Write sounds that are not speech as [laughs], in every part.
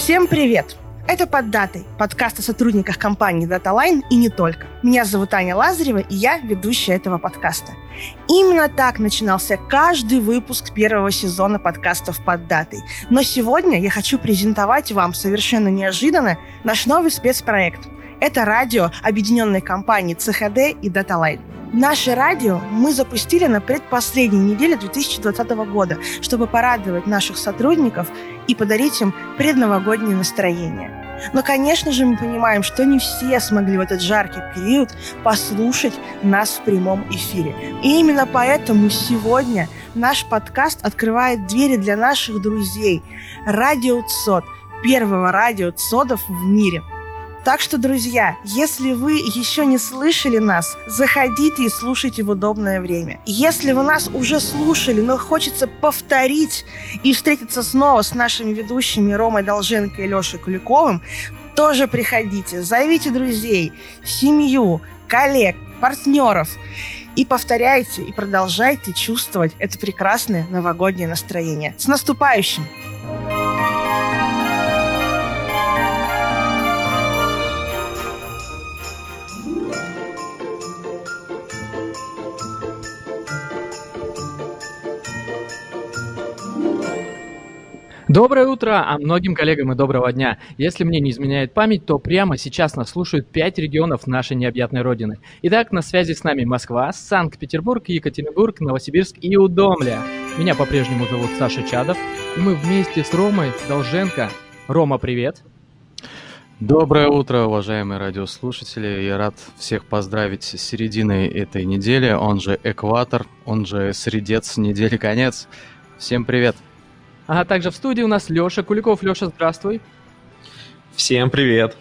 Всем привет! Это «Под датой» – подкаст о сотрудниках компании DataLine и не только. Меня зовут Аня Лазарева, и я ведущая этого подкаста. Именно так начинался каждый выпуск первого сезона подкастов «Под датой». Но сегодня я хочу презентовать вам совершенно неожиданно наш новый спецпроект. Это радио объединенной компании ЦХД и DataLine. Наше радио мы запустили на предпоследней неделе 2020 года, чтобы порадовать наших сотрудников и подарить им предновогоднее настроение. Но, конечно же, мы понимаем, что не все смогли в этот жаркий период послушать нас в прямом эфире. И именно поэтому сегодня наш подкаст открывает двери для наших друзей. Радио ЦОД, первого радио ЦОДов в мире – так что, друзья, если вы еще не слышали нас, заходите и слушайте в удобное время. Если вы нас уже слушали, но хочется повторить и встретиться снова с нашими ведущими Ромой Долженко и Лешей Куликовым, тоже приходите, зовите друзей, семью, коллег, партнеров и повторяйте и продолжайте чувствовать это прекрасное новогоднее настроение. С наступающим! Доброе утро, а многим коллегам и доброго дня. Если мне не изменяет память, то прямо сейчас нас слушают пять регионов нашей необъятной родины. Итак, на связи с нами Москва, Санкт-Петербург, Екатеринбург, Новосибирск и Удомля. Меня по-прежнему зовут Саша Чадов, и мы вместе с Ромой Долженко. Рома, привет. Доброе утро, уважаемые радиослушатели. Я рад всех поздравить с серединой этой недели, он же экватор, он же средец недели конец. Всем привет! А также в студии у нас Леша Куликов. Леша, здравствуй. Всем привет.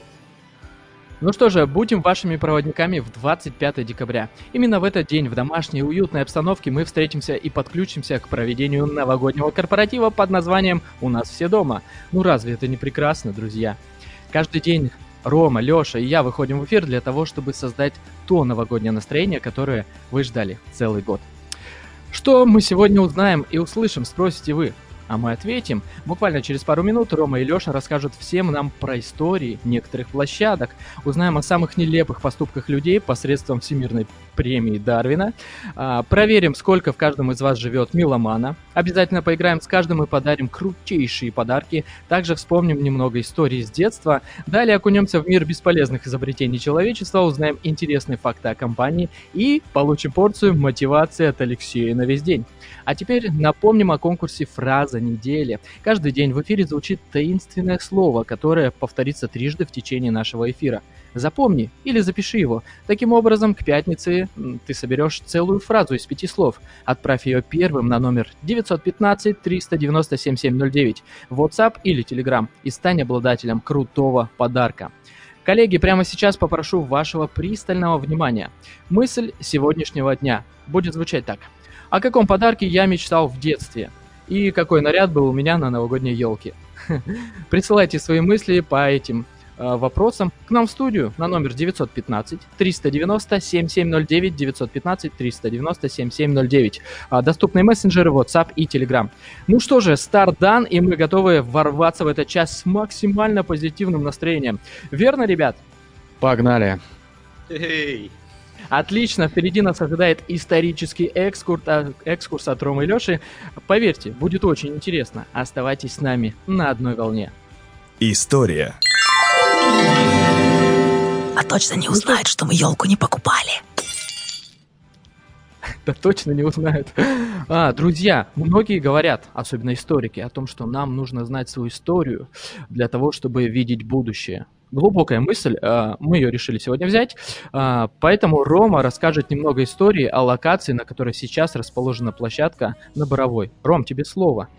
Ну что же, будем вашими проводниками в 25 декабря. Именно в этот день в домашней уютной обстановке мы встретимся и подключимся к проведению новогоднего корпоратива под названием «У нас все дома». Ну разве это не прекрасно, друзья? Каждый день Рома, Леша и я выходим в эфир для того, чтобы создать то новогоднее настроение, которое вы ждали целый год. Что мы сегодня узнаем и услышим, спросите вы. А мы ответим. Буквально через пару минут Рома и Леша расскажут всем нам про истории некоторых площадок, узнаем о самых нелепых поступках людей посредством всемирной премии Дарвина, а, проверим, сколько в каждом из вас живет миломана, обязательно поиграем с каждым и подарим крутейшие подарки, также вспомним немного истории с детства, далее окунемся в мир бесполезных изобретений человечества, узнаем интересные факты о компании и получим порцию мотивации от Алексея на весь день. А теперь напомним о конкурсе «Фраза недели». Каждый день в эфире звучит таинственное слово, которое повторится трижды в течение нашего эфира. Запомни или запиши его. Таким образом, к пятнице ты соберешь целую фразу из пяти слов. Отправь ее первым на номер 915-390-7709 в WhatsApp или Telegram и стань обладателем крутого подарка. Коллеги, прямо сейчас попрошу вашего пристального внимания. Мысль сегодняшнего дня будет звучать так – о каком подарке я мечтал в детстве? И какой наряд был у меня на новогодней елке? [laughs] Присылайте свои мысли по этим э, вопросам к нам в студию на номер 915 390 7709 915 390 7709. Доступные мессенджеры WhatsApp и Telegram. Ну что же, старт дан, и мы готовы ворваться в этот час с максимально позитивным настроением. Верно, ребят? Погнали. Эй! Отлично, впереди нас ожидает исторический экскурс, а, экскурс от Ромы и Лёши. Поверьте, будет очень интересно. Оставайтесь с нами на одной волне. История. А точно не узнают, что мы елку не покупали. [laughs] Да точно не узнают. А, друзья, многие говорят, особенно историки, о том, что нам нужно знать свою историю для того, чтобы видеть будущее глубокая мысль, а, мы ее решили сегодня взять, а, поэтому Рома расскажет немного истории о локации, на которой сейчас расположена площадка на Боровой. Ром, тебе слово.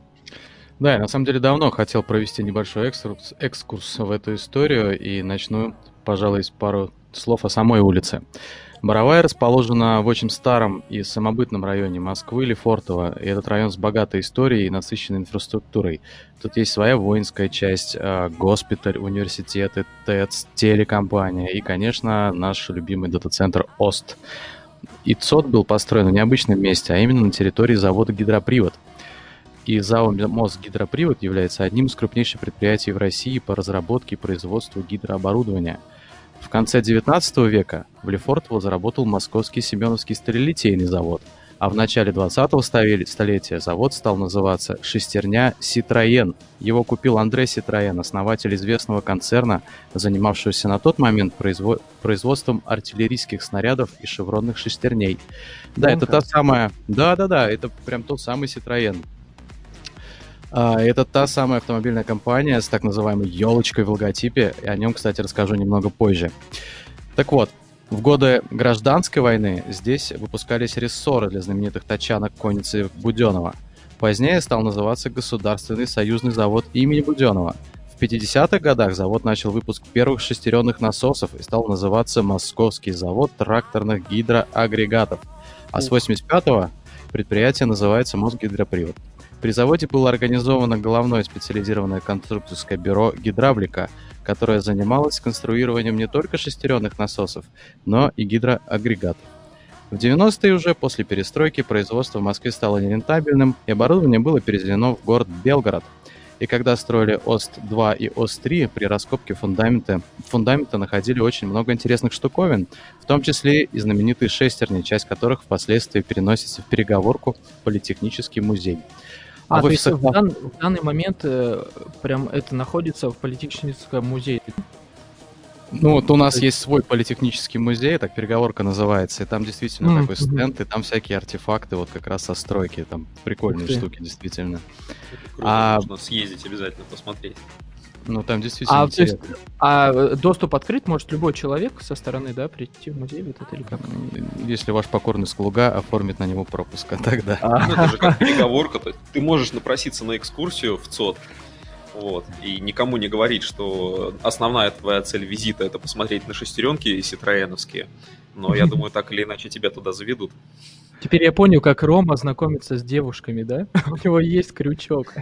Да, я на самом деле давно хотел провести небольшой экскурс, экскурс в эту историю и начну, пожалуй, с пару слов о самой улице. Боровая расположена в очень старом и самобытном районе Москвы, Лефортово. И этот район с богатой историей и насыщенной инфраструктурой. Тут есть своя воинская часть, а, госпиталь, университеты, ТЭЦ, телекомпания и, конечно, наш любимый дата-центр ОСТ. И ЦОД был построен в необычном месте, а именно на территории завода «Гидропривод». И ЗАО «Мосгидропривод» является одним из крупнейших предприятий в России по разработке и производству гидрооборудования. В конце 19 века в Лефортово заработал московский Семеновский сталелитейный завод – а в начале 20-го столетия завод стал называться «Шестерня Ситроен». Его купил Андре Ситроен, основатель известного концерна, занимавшегося на тот момент произво- производством артиллерийских снарядов и шевронных шестерней. Да, это та самая... Да-да-да, это прям тот самый Ситроен. А, это та самая автомобильная компания с так называемой елочкой в логотипе, и о нем, кстати, расскажу немного позже. Так вот, в годы гражданской войны здесь выпускались рессоры для знаменитых тачанок конницы Буденова. Позднее стал называться Государственный союзный завод имени Буденова. В 50-х годах завод начал выпуск первых шестеренных насосов и стал называться Московский завод тракторных гидроагрегатов. А с 85-го предприятие называется Мосгидропривод. При заводе было организовано головное специализированное конструкторское бюро «Гидравлика», которая занималась конструированием не только шестеренных насосов, но и гидроагрегатов. В 90-е уже после перестройки производство в Москве стало нерентабельным, и оборудование было переведено в город Белгород. И когда строили ОСТ-2 и ОСТ-3, при раскопке фундамента, фундамента находили очень много интересных штуковин, в том числе и знаменитые шестерни, часть которых впоследствии переносится в переговорку в Политехнический музей. А, то есть в, дан, в данный момент э, прям это находится в политехническом музее? Ну, вот у нас есть свой политехнический музей, так переговорка называется, и там действительно mm-hmm. такой стенд, и там всякие артефакты, вот как раз со стройки, там прикольные штуки, действительно. Круто, а... Нужно съездить обязательно посмотреть. Ну, там действительно а, интересно. Есть, а доступ открыт, может любой человек со стороны, да, прийти в музей вот это или как? Если ваш покорный слуга оформит на него пропуск, а тогда. А. Ну, это же как переговорка, то ты можешь напроситься на экскурсию в ЦОД, вот, и никому не говорить, что основная твоя цель визита это посмотреть на шестеренки ситроеновские, но я [laughs] думаю, так или иначе тебя туда заведут. Теперь я понял, как Рома знакомится с девушками, да? [laughs] У него есть крючок.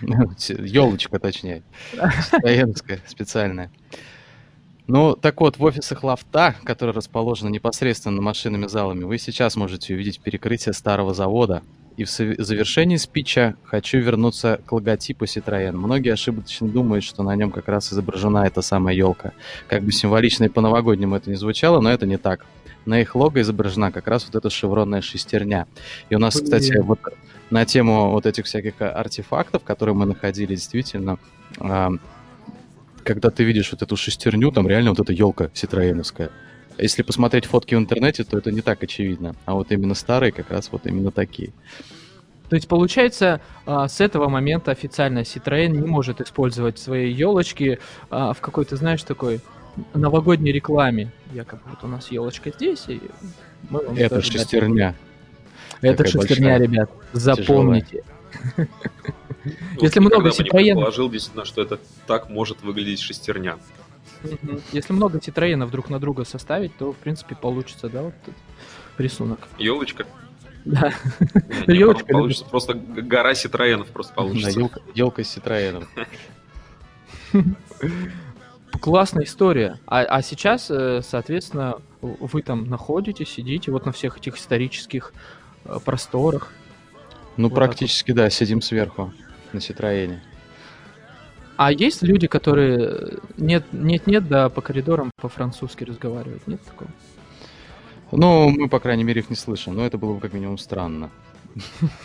Елочка, точнее. Стоянская, специальная. Ну, так вот, в офисах лафта, которые расположены непосредственно машинными залами, вы сейчас можете увидеть перекрытие старого завода. И в завершении спича хочу вернуться к логотипу Citroёn. Многие ошибочно думают, что на нем как раз изображена эта самая елка. Как бы символично и по-новогоднему это не звучало, но это не так на их лого изображена как раз вот эта шевронная шестерня. И у нас, кстати, вот на тему вот этих всяких артефактов, которые мы находили, действительно, а, когда ты видишь вот эту шестерню, там реально вот эта елка ситроеновская. Если посмотреть фотки в интернете, то это не так очевидно. А вот именно старые как раз вот именно такие. То есть, получается, а, с этого момента официально Citroën не может использовать свои елочки а, в какой-то, знаешь, такой новогодней рекламе. Якобы вот у нас елочка здесь, и мы вам Это шестерня. Это шестерня, ребят. Запомните. Если много Citroёn... положил действительно, что это так может выглядеть шестерня. Если много Citroёнов друг на друга составить, то, в принципе, получится, да, вот этот рисунок. Елочка? Да. Елочка. Получится просто гора Citroёнов просто получится. Елка Citroёнов. [laughs] классная история. А, а сейчас, э, соответственно, вы там находитесь, сидите вот на всех этих исторических э, просторах. Ну, вот практически, вот. да, сидим сверху на Ситроене. А есть люди, которые нет, нет, нет, да, по коридорам по-французски разговаривают? Нет такого? Ну, мы, по крайней мере, их не слышим, но это было бы как минимум странно.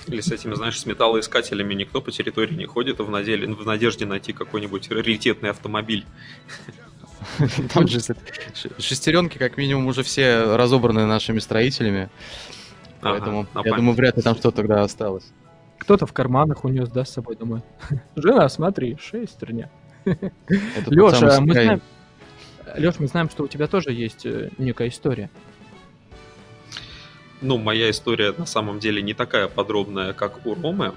Или с этими, знаешь, с металлоискателями никто по территории не ходит в, наделе, в надежде найти какой-нибудь раритетный автомобиль. [laughs] Там же шестеренки, как минимум, уже все разобраны нашими строителями. Поэтому, я думаю, вряд ли там что-то тогда осталось. Кто-то в карманах унес, да, с собой домой. [laughs] Жена, смотри, шестерня. Леша, мы знаем... Леш, мы знаем, что у тебя тоже есть э, некая история ну, моя история на самом деле не такая подробная, как у Ромы.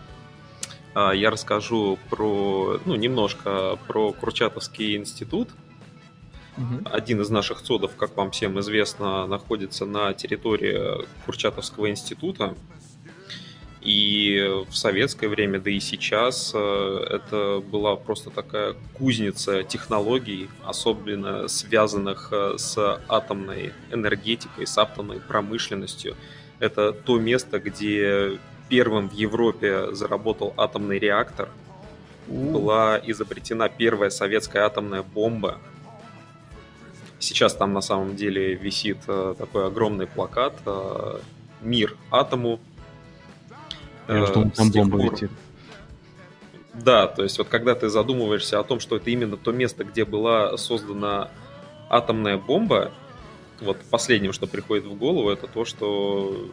А, я расскажу про, ну, немножко про Курчатовский институт. Угу. Один из наших цодов, как вам всем известно, находится на территории Курчатовского института. И в советское время, да и сейчас, э, это была просто такая кузница технологий, особенно связанных э, с атомной энергетикой, с атомной промышленностью. Это то место, где первым в Европе заработал атомный реактор. Была изобретена первая советская атомная бомба. Сейчас там на самом деле висит э, такой огромный плакат «Мир атому». Я что там бомба пор... летит. Да, то есть вот когда ты задумываешься о том, что это именно то место, где была создана атомная бомба, вот последнее, что приходит в голову, это то, что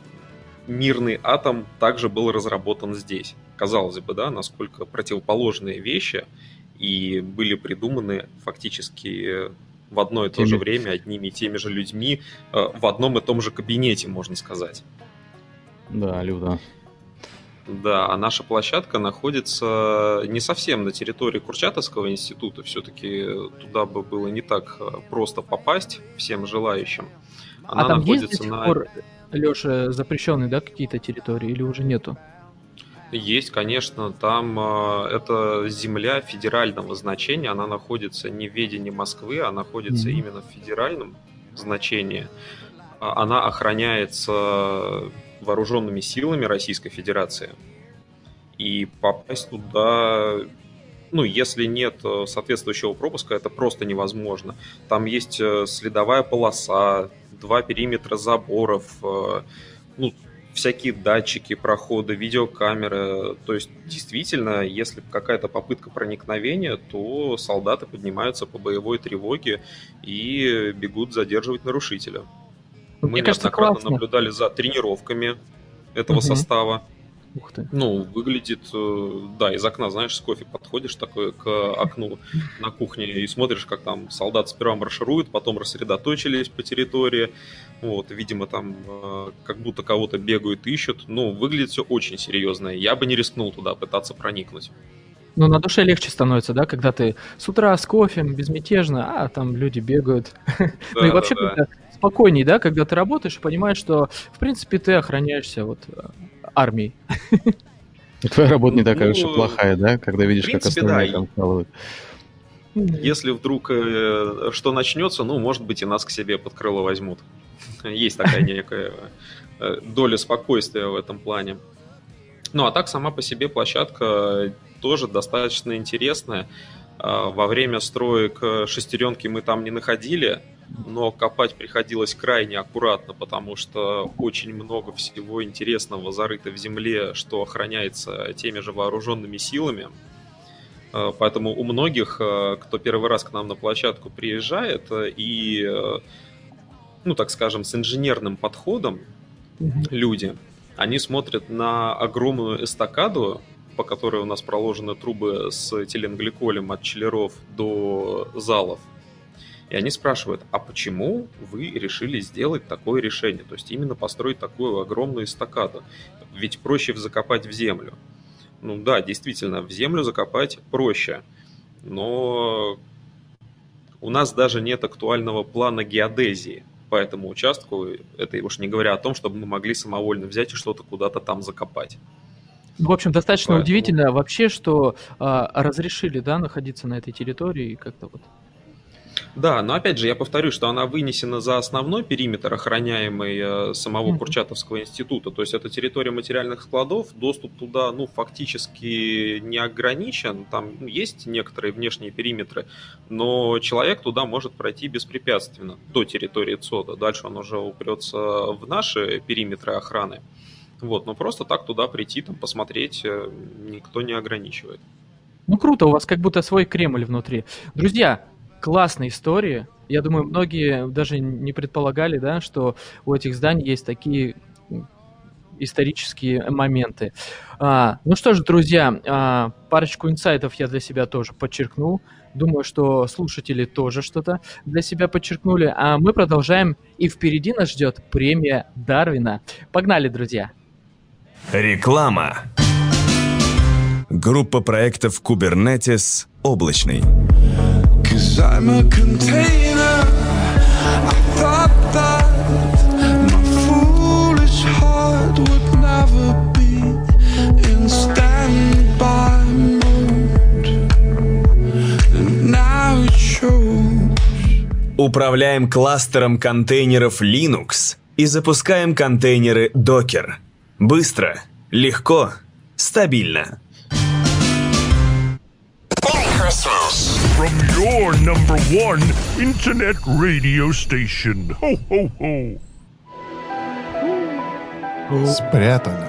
мирный атом также был разработан здесь. Казалось бы, да, насколько противоположные вещи и были придуманы фактически в одно и то же время одними и теми же людьми э, в одном и том же кабинете, можно сказать. Да, Люда. Да, а наша площадка находится не совсем на территории Курчатовского института. Все-таки туда бы было не так э, просто попасть всем желающим. Она а там находится есть до сих на... пор, Леша, запрещенные, да, какие-то территории или уже нету? Есть, конечно, там э, это земля федерального значения, она находится не в ведении Москвы, а находится mm-hmm. именно в федеральном значении. А, она охраняется вооруженными силами Российской Федерации. И попасть туда, ну, если нет э, соответствующего пропуска, это просто невозможно. Там есть э, следовая полоса, два периметра заборов, э, ну, всякие датчики прохода, видеокамеры. То есть, действительно, если какая-то попытка проникновения, то солдаты поднимаются по боевой тревоге и бегут задерживать нарушителя. Мы Мне кажется, классно. наблюдали за тренировками этого угу. состава. Ух ты. Ну, выглядит, э, да, из окна, знаешь, с кофе подходишь такой к окну [laughs] на кухне и смотришь, как там солдат сперва марширует, потом рассредоточились по территории. Вот, видимо, там э, как будто кого-то бегают, ищут. Ну, выглядит все очень серьезно. Я бы не рискнул туда пытаться проникнуть. Ну, на душе легче становится, да, когда ты с утра с кофе, безмятежно, а там люди бегают. Да, [laughs] ну и вообще да, да спокойней, да, когда ты работаешь и понимаешь, что, в принципе, ты охраняешься вот э, армией. [laughs] Твоя работа не такая уж и ну, плохая, да, когда видишь, как остальные там вкалывают. Если вдруг э, что начнется, ну, может быть, и нас к себе под крыло возьмут. [laughs] Есть такая некая э, доля спокойствия в этом плане. Ну, а так сама по себе площадка тоже достаточно интересная. А, во время строек э, шестеренки мы там не находили, но копать приходилось крайне аккуратно, потому что очень много всего интересного зарыто в земле, что охраняется теми же вооруженными силами. Э, поэтому у многих, э, кто первый раз к нам на площадку приезжает и, ну так скажем, с инженерным подходом люди, они смотрят на огромную эстакаду, по которой у нас проложены трубы с теленгликолем от челлеров до залов. И они спрашивают, а почему вы решили сделать такое решение? То есть именно построить такую огромную эстакаду. Ведь проще закопать в землю. Ну да, действительно, в землю закопать проще. Но у нас даже нет актуального плана геодезии по этому участку. Это уж не говоря о том, чтобы мы могли самовольно взять и что-то куда-то там закопать. В общем, достаточно Поэтому... удивительно вообще, что а, разрешили, да, находиться на этой территории как-то вот. Да, но опять же, я повторю, что она вынесена за основной периметр, охраняемый э, самого Курчатовского института. То есть это территория материальных складов, доступ туда, ну, фактически не ограничен. Там есть некоторые внешние периметры, но человек туда может пройти беспрепятственно до территории ЦОДа. Дальше он уже упрется в наши периметры охраны. Вот, но просто так туда прийти, там, посмотреть э, никто не ограничивает. Ну круто, у вас как будто свой Кремль внутри. Друзья, классная история. Я думаю, многие даже не предполагали, да, что у этих зданий есть такие исторические моменты. А, ну что ж, друзья, а, парочку инсайтов я для себя тоже подчеркнул. Думаю, что слушатели тоже что-то для себя подчеркнули. А мы продолжаем, и впереди нас ждет премия Дарвина. Погнали, друзья! Реклама. Группа проектов Kubernetes облачный. Управляем кластером контейнеров Linux и запускаем контейнеры Docker – Быстро, Легко, стабильно. From your number one internet radio station. Ho, ho, ho. Спрятано.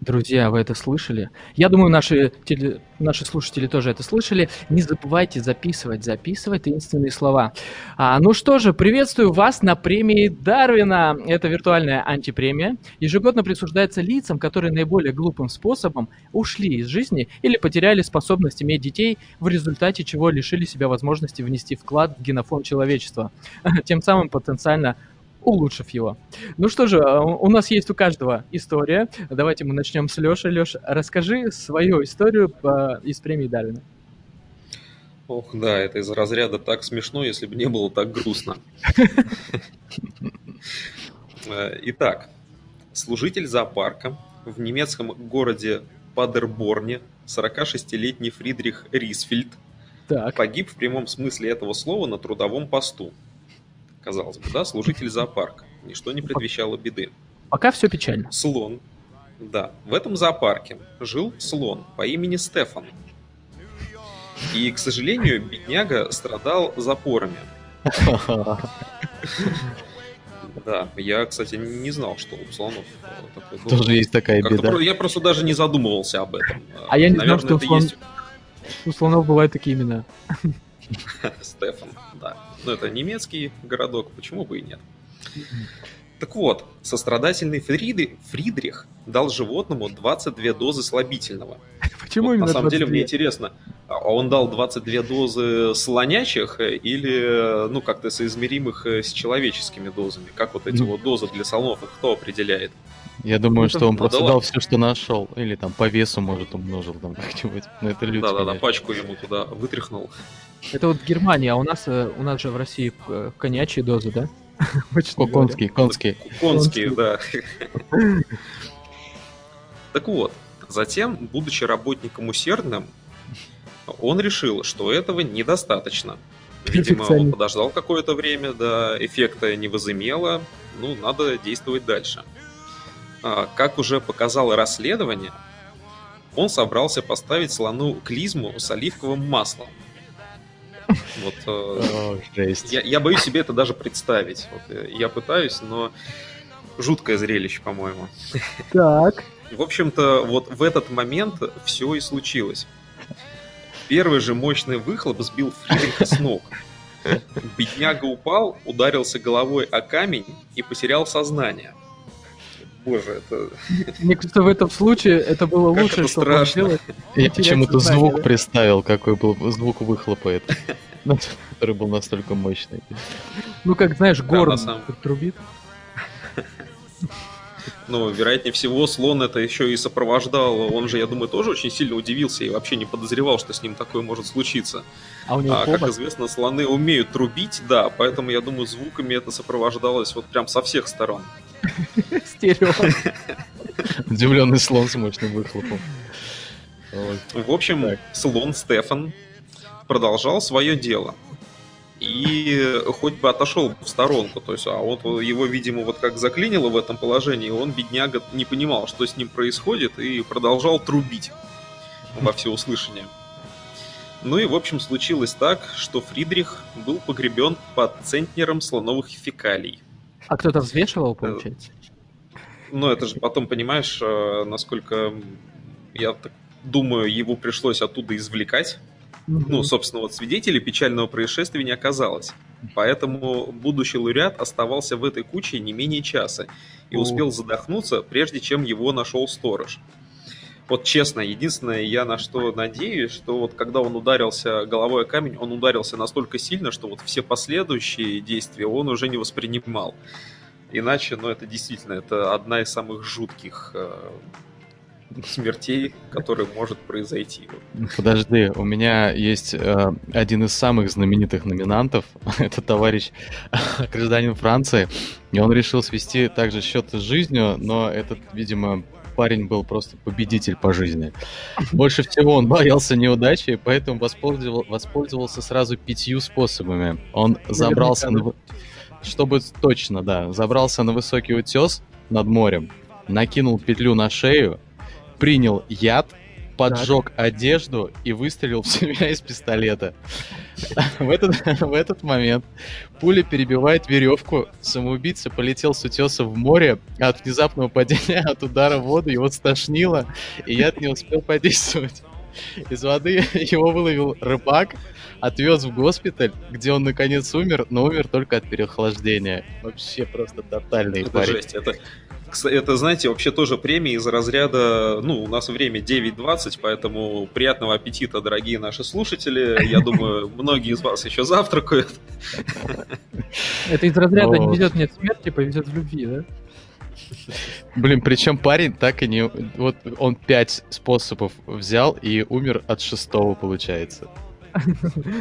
Друзья, вы это слышали? Я думаю, наши, теле- наши слушатели тоже это слышали. Не забывайте записывать, записывать таинственные слова. А, ну что же, приветствую вас на премии Дарвина. Это виртуальная антипремия. Ежегодно присуждается лицам, которые наиболее глупым способом ушли из жизни или потеряли способность иметь детей, в результате чего лишили себя возможности внести вклад в генофонд человечества, [laughs] тем самым потенциально улучшив его. Ну что же, а, у нас есть у каждого история. Давайте мы начнем с Леши. Леш, расскажи свою историю по- из премии Дарвина. Ох, да, это из разряда так смешно, если бы не было так грустно. Э, Итак, служитель зоопарка в немецком городе Падерборне, 46-летний Фридрих Рисфельд, Так, погиб в прямом смысле этого слова на трудовом посту. Казалось бы, да, служитель зоопарка. Ничто не предвещало беды. пока все печально. Слон. Да, в этом зоопарке жил слон по имени Стефан. И, к сожалению, бедняга страдал запорами. [laughs] Да, я, кстати, не знал, что у слонов э, было. Тоже есть такая беда. Я просто даже не задумывался об этом. А я не знал, Наверное, что У слонов бывают такие имена. [laughs] Стефан, да. Ну, это немецкий городок, почему бы и нет. Так вот, сострадательный Фриды- Фридрих дал животному 22 дозы слабительного. Почему Вот именно на самом деле 22? мне интересно, а он дал 22 дозы слонячих или, ну, как-то соизмеримых э, с человеческими дозами? Как вот эти Ну. вот дозы для слонов, кто определяет? Я думаю, Ну, что он ну просто да дал все, что нашел. Или там по весу, может, умножил там [laughs] как-нибудь. Но это люди. Да-да-да, пачку ему туда вытряхнул. Это вот Германия, а у нас, э, у нас же в России э, коньячьи дозы, да? [laughs] Обычно Ко- говоря. Конский, конский. Конские, да. Так вот, затем, будучи работником усердным, он решил, что этого недостаточно. Видимо, он подождал какое-то время, да, эффекта не возымело, ну, надо действовать дальше. А, Как уже показало расследование, он собрался поставить слону клизму с оливковым маслом. Вот, э, О, я, я боюсь себе это даже представить. Вот, э, я пытаюсь, но жуткое зрелище, по-моему. Так. В общем-то, вот в этот момент все и случилось. Первый же мощный выхлоп сбил Фридриха с ног. Бедняга упал, ударился головой о камень и потерял сознание. Боже, это... [laughs] Мне кажется, в этом случае это было Как лучшее, это что страшно. сделать. Я почему-то звук да? представил, какой был звук выхлопа это. [laughs] Который был настолько мощный. Ну, как, знаешь, горн на самом- как трубит. [laughs] Ну, вероятнее всего, слон это еще и сопровождал. Он же, я думаю, тоже очень сильно удивился и вообще не подозревал, что с ним такое может случиться. А у него А, как известно, слоны умеют трубить, да, поэтому я думаю, звуками это сопровождалось вот прям со всех сторон. стерео. Удивленный слон с мощным выхлопом. В общем, слон Стефан продолжал свое дело. И хоть бы отошел в сторонку, то есть, а вот его, видимо, вот как заклинило в этом положении, он, бедняга, не понимал, что с ним происходит, и продолжал трубить во всеуслышание. Ну и, в общем, случилось так, что Фридрих был погребен под центнером слоновых фекалий. А кто-то взвешивал, получается? Но это же потом, понимаешь, э, насколько я так думаю, его пришлось оттуда извлекать. Ну, собственно, вот свидетелей печального происшествия не оказалось. Поэтому будущий лауреат оставался в этой куче не менее часа и О. успел задохнуться, прежде чем его нашел сторож. Вот честно, единственное, я на что надеюсь, что вот когда он ударился головой о камень, он ударился настолько сильно, что вот все последующие действия он уже не воспринимал. Иначе, ну, это действительно, это одна из самых жутких э, смертей, которая может произойти. Подожди, у меня есть э, один из самых знаменитых номинантов. [laughs] Это товарищ [laughs] гражданин Франции. И он решил свести также счеты с жизнью, но этот, видимо, парень был просто победитель по жизни. Больше всего он боялся неудачи, поэтому воспользовал- воспользовался сразу пятью способами. Он забрался на... Чтобы точно, да, забрался на высокий утес над морем, накинул петлю на шею, принял яд, поджег одежду и выстрелил в себя из пистолета. В этот, в этот момент пуля перебивает веревку, самоубийца полетел с утеса в море, а от внезапного падения от удара в воду его стошнило, и яд не успел подействовать. Из воды его выловил рыбак, отвез в госпиталь, где он наконец умер, но умер только от переохлаждения. Вообще просто тотальный Это парень. жесть. Это, это, знаете, вообще тоже премия из разряда... Ну, у нас время 9.20, поэтому приятного аппетита, дорогие наши слушатели. Я [laughs] думаю, многие из вас еще завтракают. Это из разряда не везет нет смерти, повезет в любви, да? Блин, причем парень так и не... Вот он пять способов взял и умер от шестого, получается.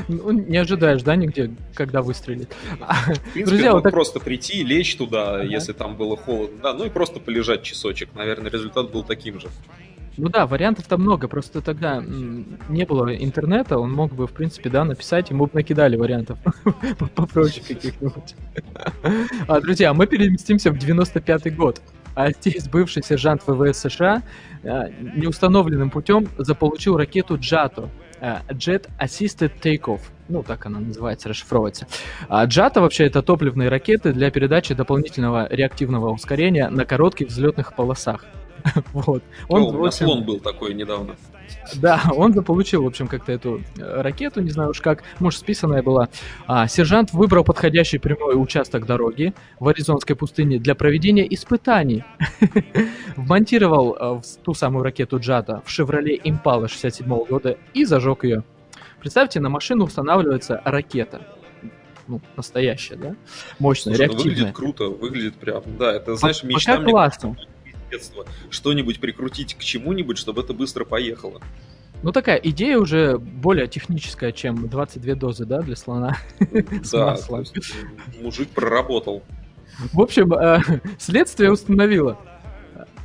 Ну, не ожидаешь, да, нигде, когда выстрелит. В принципе, Друзья, мог вот так- просто прийти, лечь туда, Ага. если там было холодно. Да, ну и просто полежать часочек. Наверное, результат был таким же. Ну да, вариантов-то много, просто тогда не было интернета, он мог бы, в принципе, да, написать, ему бы накидали вариантов [laughs] попроще каких-нибудь. А, друзья, мы переместимся в 95-й год. А здесь бывший сержант ВВС США а, неустановленным путем заполучил ракету Джато. А, Jet Assisted Takeoff. Ну, так она называется, расшифровывается. А Джато вообще это топливные ракеты для передачи дополнительного реактивного ускорения на коротких взлетных полосах. [laughs] Вот. Он, Он, у в меня общем, слон был такой недавно. Да, он заполучил, в общем, как-то эту э, ракету, не знаю уж как, может, списанная была. А, сержант выбрал подходящий прямой участок дороги в Аризонской пустыне для проведения испытаний. [laughs] Вмонтировал э, в ту самую ракету Джата в Chevrolet Impala 67 года и зажег ее. Представьте, на машину устанавливается ракета. Ну, настоящая, да? Мощная, Слушай, ну, реактивная. выглядит круто, выглядит прям, да, это, знаешь, Пока мечта мне классно. с детства. Что-нибудь прикрутить к чему-нибудь, чтобы это быстро поехало. Ну, такая идея уже более техническая, чем 22 дозы, да, для слона. [laughs] С маслом. мужик проработал. В общем, э, [laughs] следствие установило,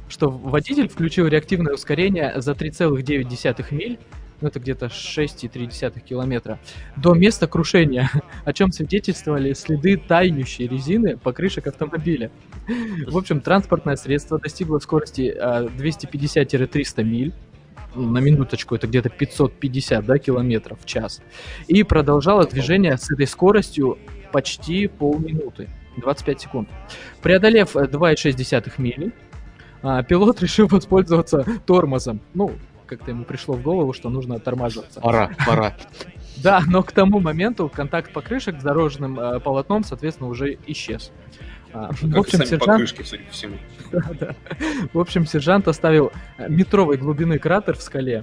что водитель включил реактивное ускорение за 3,9 миль, ну это где-то 6,3 километра, до места крушения, о чем свидетельствовали следы тающей резины покрышек автомобиля. В общем, транспортное средство достигло скорости э, 250-300 миль, ну, на минуточку это где-то 550 да, километров в час, и продолжало движение с этой скоростью почти полминуты. 25 секунд. Преодолев э, 2,6 мили, а, пилот [laughs] решил воспользоваться тормозом. Ну, как-то ему пришло в голову, что нужно тормаживаться. Пора, пора. [laughs] Да, но к тому моменту контакт покрышек с дорожным э, полотном, соответственно, уже исчез. А, в общем, сами сержант... покрышки, судя по всему. [laughs] Да. В общем, сержант оставил э, метровой глубины кратер в скале,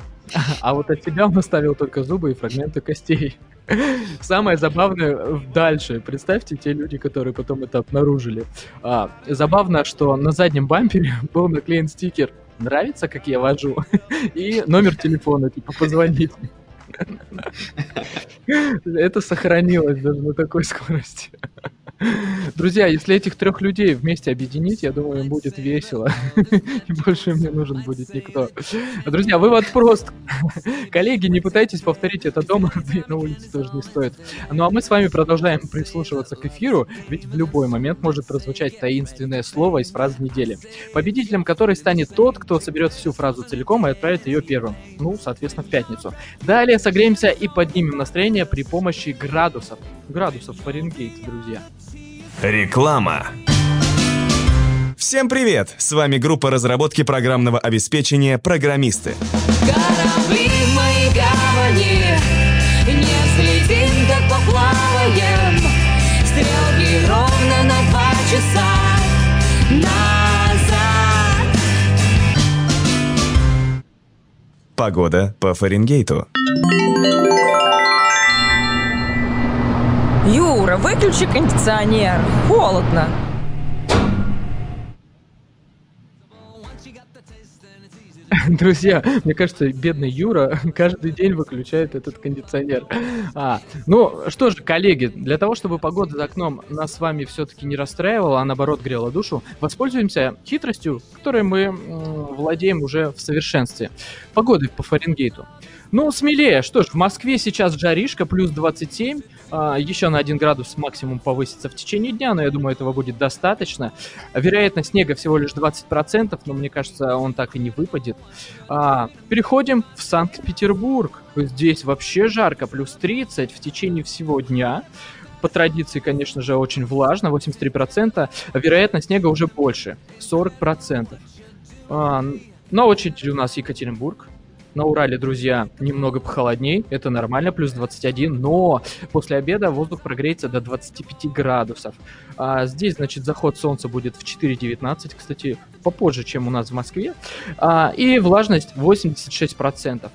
а вот от себя он оставил только зубы и фрагменты костей. [laughs] Самое забавное дальше. Представьте те люди, которые потом это обнаружили. А, забавно, что на заднем бампере был наклеен стикер «Нравится, как я вожу?» [laughs] и номер телефона, типа «Позвонить». [laughs] Это сохранилось даже на такой скорости. [laughs] Друзья, если этих трех людей вместе объединить, я думаю, им будет весело. [laughs] И больше мне нужен будет никто. Друзья, вывод прост. [laughs] Коллеги, не пытайтесь повторить это дома, да и на улице тоже не стоит. Ну а мы с вами продолжаем прислушиваться к эфиру, ведь в любой момент может прозвучать таинственное слово из фразы недели, победителем которой станет тот, кто соберет всю фразу целиком и отправит ее первым. Ну, соответственно, в пятницу. Далее согреемся и поднимем настроение при помощи градусов. Градусов Фаренгейт, друзья. Реклама. Всем привет! С вами группа разработки программного обеспечения «Программисты». Корабли в моей гавани Не взлетим, как поплаваем Стрелки ровно на два часа Назад Погода по Фаренгейту. Юра, выключи кондиционер. Холодно. [laughs] Друзья, мне кажется, бедный Юра [laughs] каждый день выключает этот кондиционер. А, ну что же, коллеги, для того, чтобы погода за окном нас с вами все-таки не расстраивала, а наоборот грела душу, воспользуемся хитростью, которой мы м, владеем уже в совершенстве. Погодой по Фаренгейту. Ну, смелее. Что ж, в Москве сейчас жаришка, плюс 27. А, еще на 1 градус максимум повысится в течение дня, но я думаю, этого будет достаточно. Вероятность снега всего лишь 20%, но мне кажется, он так и не выпадет. А, переходим в Санкт-Петербург. Здесь вообще жарко, плюс 30 в течение всего дня по традиции, конечно же, очень влажно, 83%, а вероятность снега уже больше, 40%. А, на очереди у нас Екатеринбург, на Урале, друзья, немного похолодней, это нормально, плюс 21, но после обеда воздух прогреется до 25 градусов. А здесь, значит, заход солнца будет в 4.19, кстати, попозже, чем у нас в Москве. А, и влажность 86%.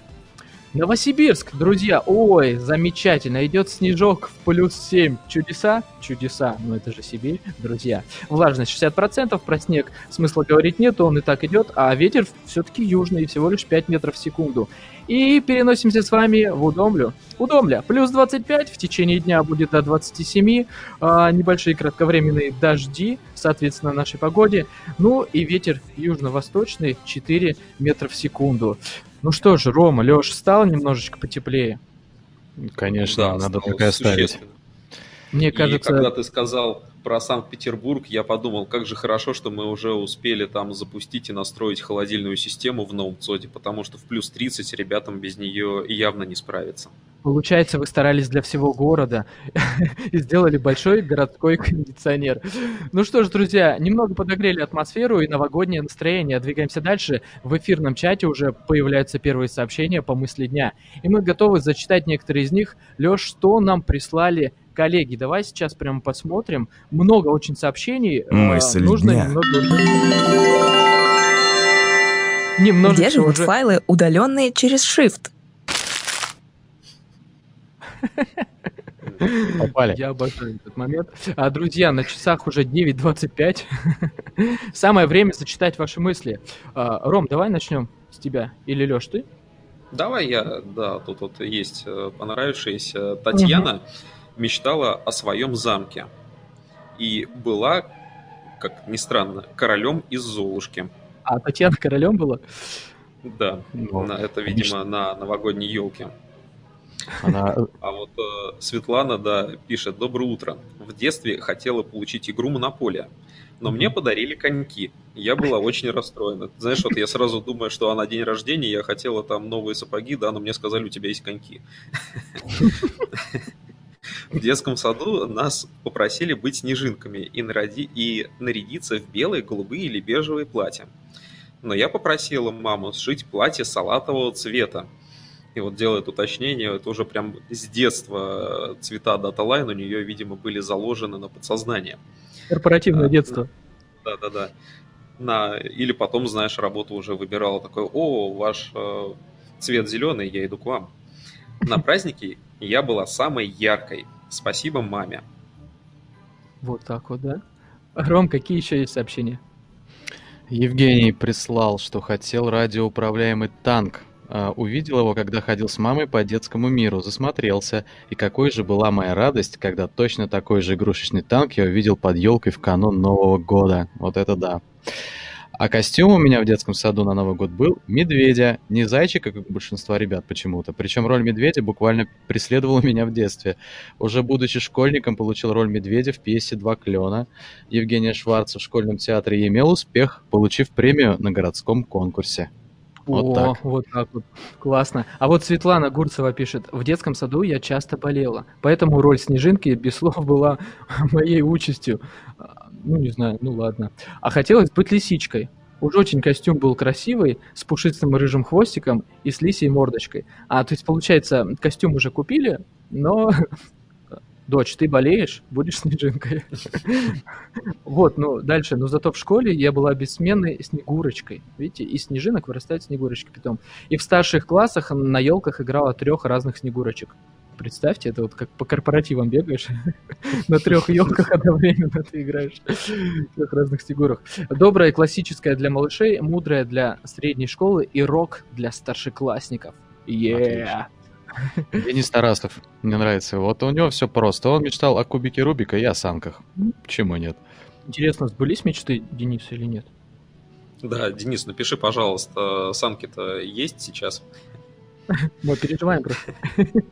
Новосибирск, друзья, ой, замечательно, идет снежок в плюс 7. Чудеса? Чудеса, но это же Сибирь, друзья. Влажность 60%, про снег смысла говорить нет, он и так идет, а ветер все-таки южный, всего лишь 5 метров в секунду. И переносимся с вами в Удомлю. Удомля, плюс 25, в течение дня будет до 27, а, небольшие кратковременные дожди, соответственно, нашей погоде. Ну и ветер южно-восточный 4 метра в секунду. Ну что же, Рома, Леш, стало немножечко потеплее? Конечно, Да, надо стало так и оставить. существенно. Мне И кажется, когда ты сказал про Санкт-Петербург, я подумал, как же хорошо, что мы уже успели там запустить и настроить холодильную систему в новом ЦОДе, потому что в плюс 30 ребятам без нее явно не справиться. Получается, вы старались для всего города [laughs] и сделали большой городской кондиционер. Ну что ж, друзья, немного подогрели атмосферу и новогоднее настроение. Двигаемся дальше. В эфирном чате уже появляются первые сообщения по мысли дня. И мы готовы зачитать некоторые из них. Леш, что нам прислали коллеги? Давай сейчас прямо посмотрим. Много очень сообщений. Э, Мысль Нужно дня. немного Немножечко Где живут уже- файлы, удаленные через Shift? Попали. Я обожаю этот момент. А, друзья, на часах уже 9.25. Самое время зачитать ваши мысли. А, Ром, давай начнем с тебя. Или Леш, ты? Давай я, да, тут вот есть э, понравившаяся Татьяна мечтала о своем замке и была, как ни странно, королем из Золушки. А Татьяна королем была? Да, Ну, на- это, видимо, на новогодней елке. Она [laughs] А вот э, Светлана, да, пишет «Доброе утро. В детстве хотела получить игру «Монополия», но мне подарили коньки. Я была очень расстроена. Знаешь, вот я сразу думаю, что а на день рождения я хотела там новые сапоги, да, но мне сказали, у тебя есть коньки. [laughs] В детском саду нас попросили быть снежинками и, наради- и нарядиться в белые, голубые или бежевые платья. Но я попросила маму сшить платье салатового цвета. И вот делает уточнение, это уже прям с детства э, цвета Data Line у нее, видимо, были заложены на подсознание. Корпоративное А, детство. Да-да-да. На... Или потом, знаешь, работу уже выбирала такой, о, ваш э, цвет зеленый, я иду к вам. На празднике я была самой яркой. Спасибо маме. Вот так вот, да? Ром, какие еще есть сообщения? Евгений прислал, что хотел радиоуправляемый танк. А, увидел его, когда ходил с мамой по детскому миру, засмотрелся. И какой же была моя радость, когда точно такой же игрушечный танк я увидел под елкой в канун Нового года. Вот это да. А костюм у меня в детском саду на Новый год был медведя, не зайчика, как у большинства ребят почему-то. Причем роль медведя буквально преследовала меня в детстве. Уже будучи школьником, получил роль медведя в пьесе «Два клена». Евгения Шварца в школьном театре имел успех, получив премию на городском конкурсе. Вот О, так. вот так вот. Классно. А вот Светлана Гурцева пишет. В детском саду я часто болела, поэтому роль Снежинки без слов была [laughs] моей участью. А, Ну, не знаю, ну ладно. А хотелось быть лисичкой. Уж очень костюм был красивый, с пушистым рыжим хвостиком и с лисей мордочкой. А, то есть, получается, костюм уже купили, но... [laughs] Дочь, ты болеешь, будешь снежинкой. [laughs] Вот, ну, дальше. Но зато в школе я была бессменной снегурочкой. Видите, из снежинок вырастают снегурочки потом. И в старших классах на елках играла трех разных снегурочек. Представьте, это вот как по корпоративам бегаешь, [laughs] на трех елках одновременно ты играешь. Трех разных снегурок. Добрая, классическая для малышей, мудрая для средней школы и рок для старшеклассников. Отлично. [laughs] Денис Тарасов, мне нравится. Вот у него все просто. Он мечтал о кубике Рубика и о санках. Почему нет? Интересно, сбылись мечты Дениса или нет? Да, Денис, напиши, пожалуйста, санки-то есть сейчас? [laughs] Мы переживаем просто. [laughs]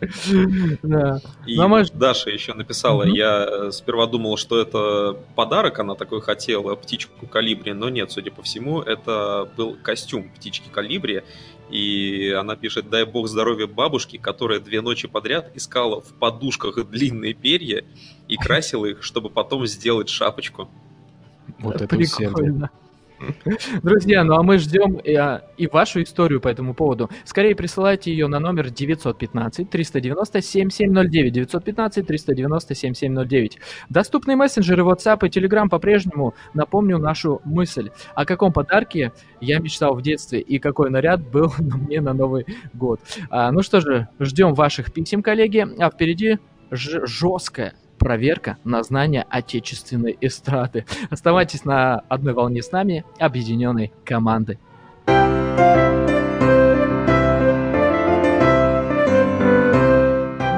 [laughs] Да. И Ну, а Даша еще написала, я э, сперва думал, что это подарок, она такой хотела, птичку калибри, но нет, судя по всему, это был костюм птички калибри, и она пишет, дай бог здоровья бабушке, которая две ночи подряд искала в подушках длинные перья и красила их, чтобы потом сделать шапочку. Вот это усердие. [laughs] Друзья, ну а мы ждем и, а, и вашу историю по этому поводу. Скорее присылайте ее на номер 915-390-7709. 915-390-7709. Доступные мессенджеры WhatsApp и Telegram по-прежнему. Напомню нашу мысль. О каком подарке я мечтал в детстве и какой наряд был [laughs] мне на Новый год. А, ну что же, ждем ваших писем, коллеги. А впереди жесткая проверка на знание отечественной эстрады. Оставайтесь на одной волне с нами, объединенной командой.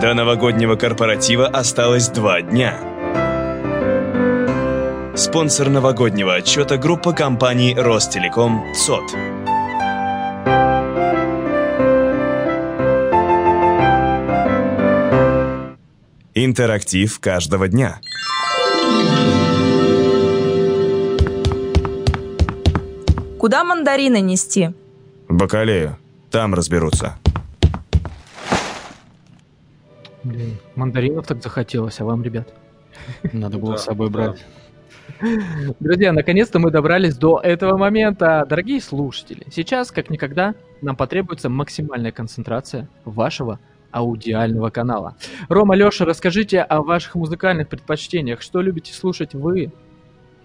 До новогоднего корпоратива осталось два дня. Спонсор новогоднего отчета группа компаний Ростелеком ЦОТ. Интерактив каждого дня. Куда мандарины нести? Бакалею. Там разберутся. Блин, мандаринов так захотелось, а вам, ребят? Надо было с собой брать. Друзья, наконец-то мы добрались до этого момента. Дорогие слушатели, сейчас, как никогда, нам потребуется максимальная концентрация вашего аудиального канала. Рома, Леша, расскажите о ваших музыкальных предпочтениях. Что любите слушать вы?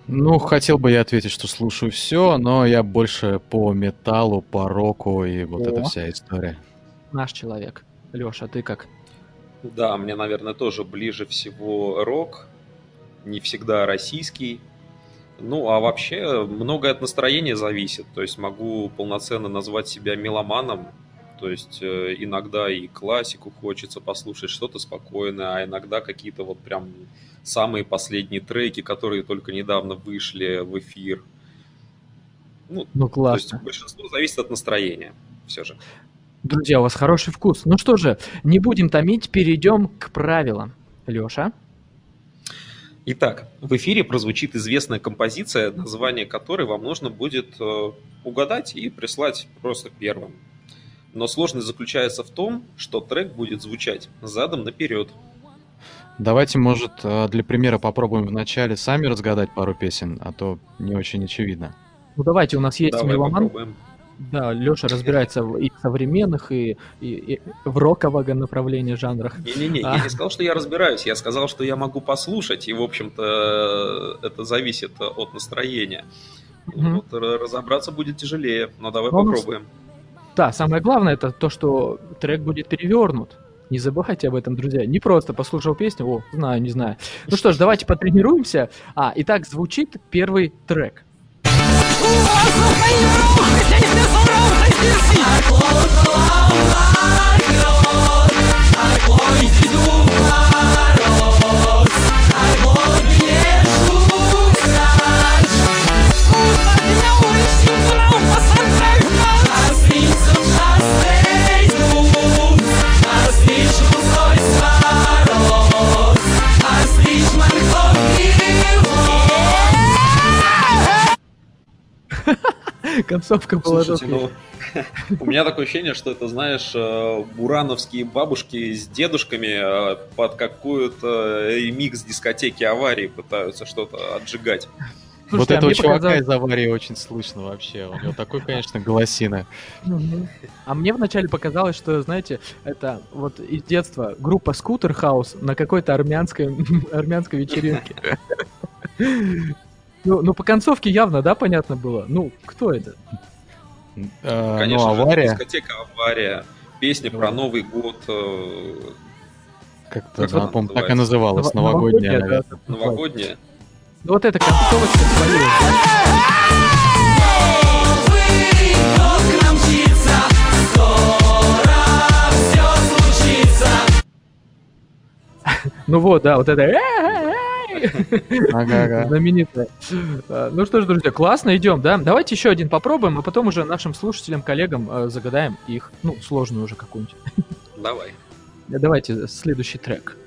Ну, хотел бы я ответить, что слушаю все, но я больше по металлу, по року и вот О. эта вся история. Наш человек. Леша, ты как? Да, мне, наверное, тоже ближе всего рок, не всегда российский. Ну, а вообще, многое от настроения зависит. То есть могу полноценно назвать себя меломаном. То есть э, иногда и классику хочется послушать, что-то спокойное, а иногда какие-то вот прям самые последние треки, которые только недавно вышли в эфир. Ну, Ну, то есть классно. большинство зависит от настроения все же. Друзья, у вас хороший вкус. Ну что же, не будем томить, перейдем к правилам. Леша? Итак, в эфире прозвучит известная композиция, название которой вам нужно будет э, угадать и прислать просто первым. Но сложность заключается в том, что трек будет звучать задом наперед. Давайте, может, э, для примера попробуем вначале сами разгадать пару песен, а то не очень очевидно. Ну давайте, у нас есть Давай меломан. попробуем. Да, Леша разбирается в и современных, и, и- и в рокового направлении жанрах. Не-не-не, А. я не сказал, что я разбираюсь, я сказал, что я могу послушать, и, в общем-то, это зависит от настроения. Мгм. Вот разобраться будет тяжелее, но давай Ну, у нас- попробуем. Да, самое главное это то, что трек будет перевернут. Не забывайте об этом, друзья. Не просто послушал песню, о, знаю, не знаю. Ну что ж, давайте потренируемся. А, итак, звучит первый трек. [laughs] Концовка была Слушайте, ну, [laughs] у меня такое ощущение, что это, знаешь, э, бурановские бабушки с дедушками э, под какую-то ремикс дискотеки аварии пытаются что-то отжигать. вот Слушайте, а этого чувака показалось- из аварии очень слышно вообще. У него такой, конечно, голосина. Мгм. А мне вначале показалось, что, знаете, это вот из детства группа Скутер Хаус на какой-то армянской, [laughs] армянской вечеринке. Ну, ну, по концовке явно, да, понятно было? Ну, кто это? Э, Конечно ну, же, авария, дискотека авария, песня про Новый год, э, как-то, Как да, она помню, так и называлась, Ново- новогодняя, да, наверное. новогодняя. Ну, вот эта концовочка свалилась? [laughs] Ну вот, да, вот это «Эй-эй-эй!» Ага-ага. знаменитая. А, Ну что ж, друзья, классно, идем, да? Давайте еще один попробуем, а потом уже нашим слушателям, коллегам э, загадаем их, ну, сложную уже какую-нибудь. Давай. давайте следующий трек.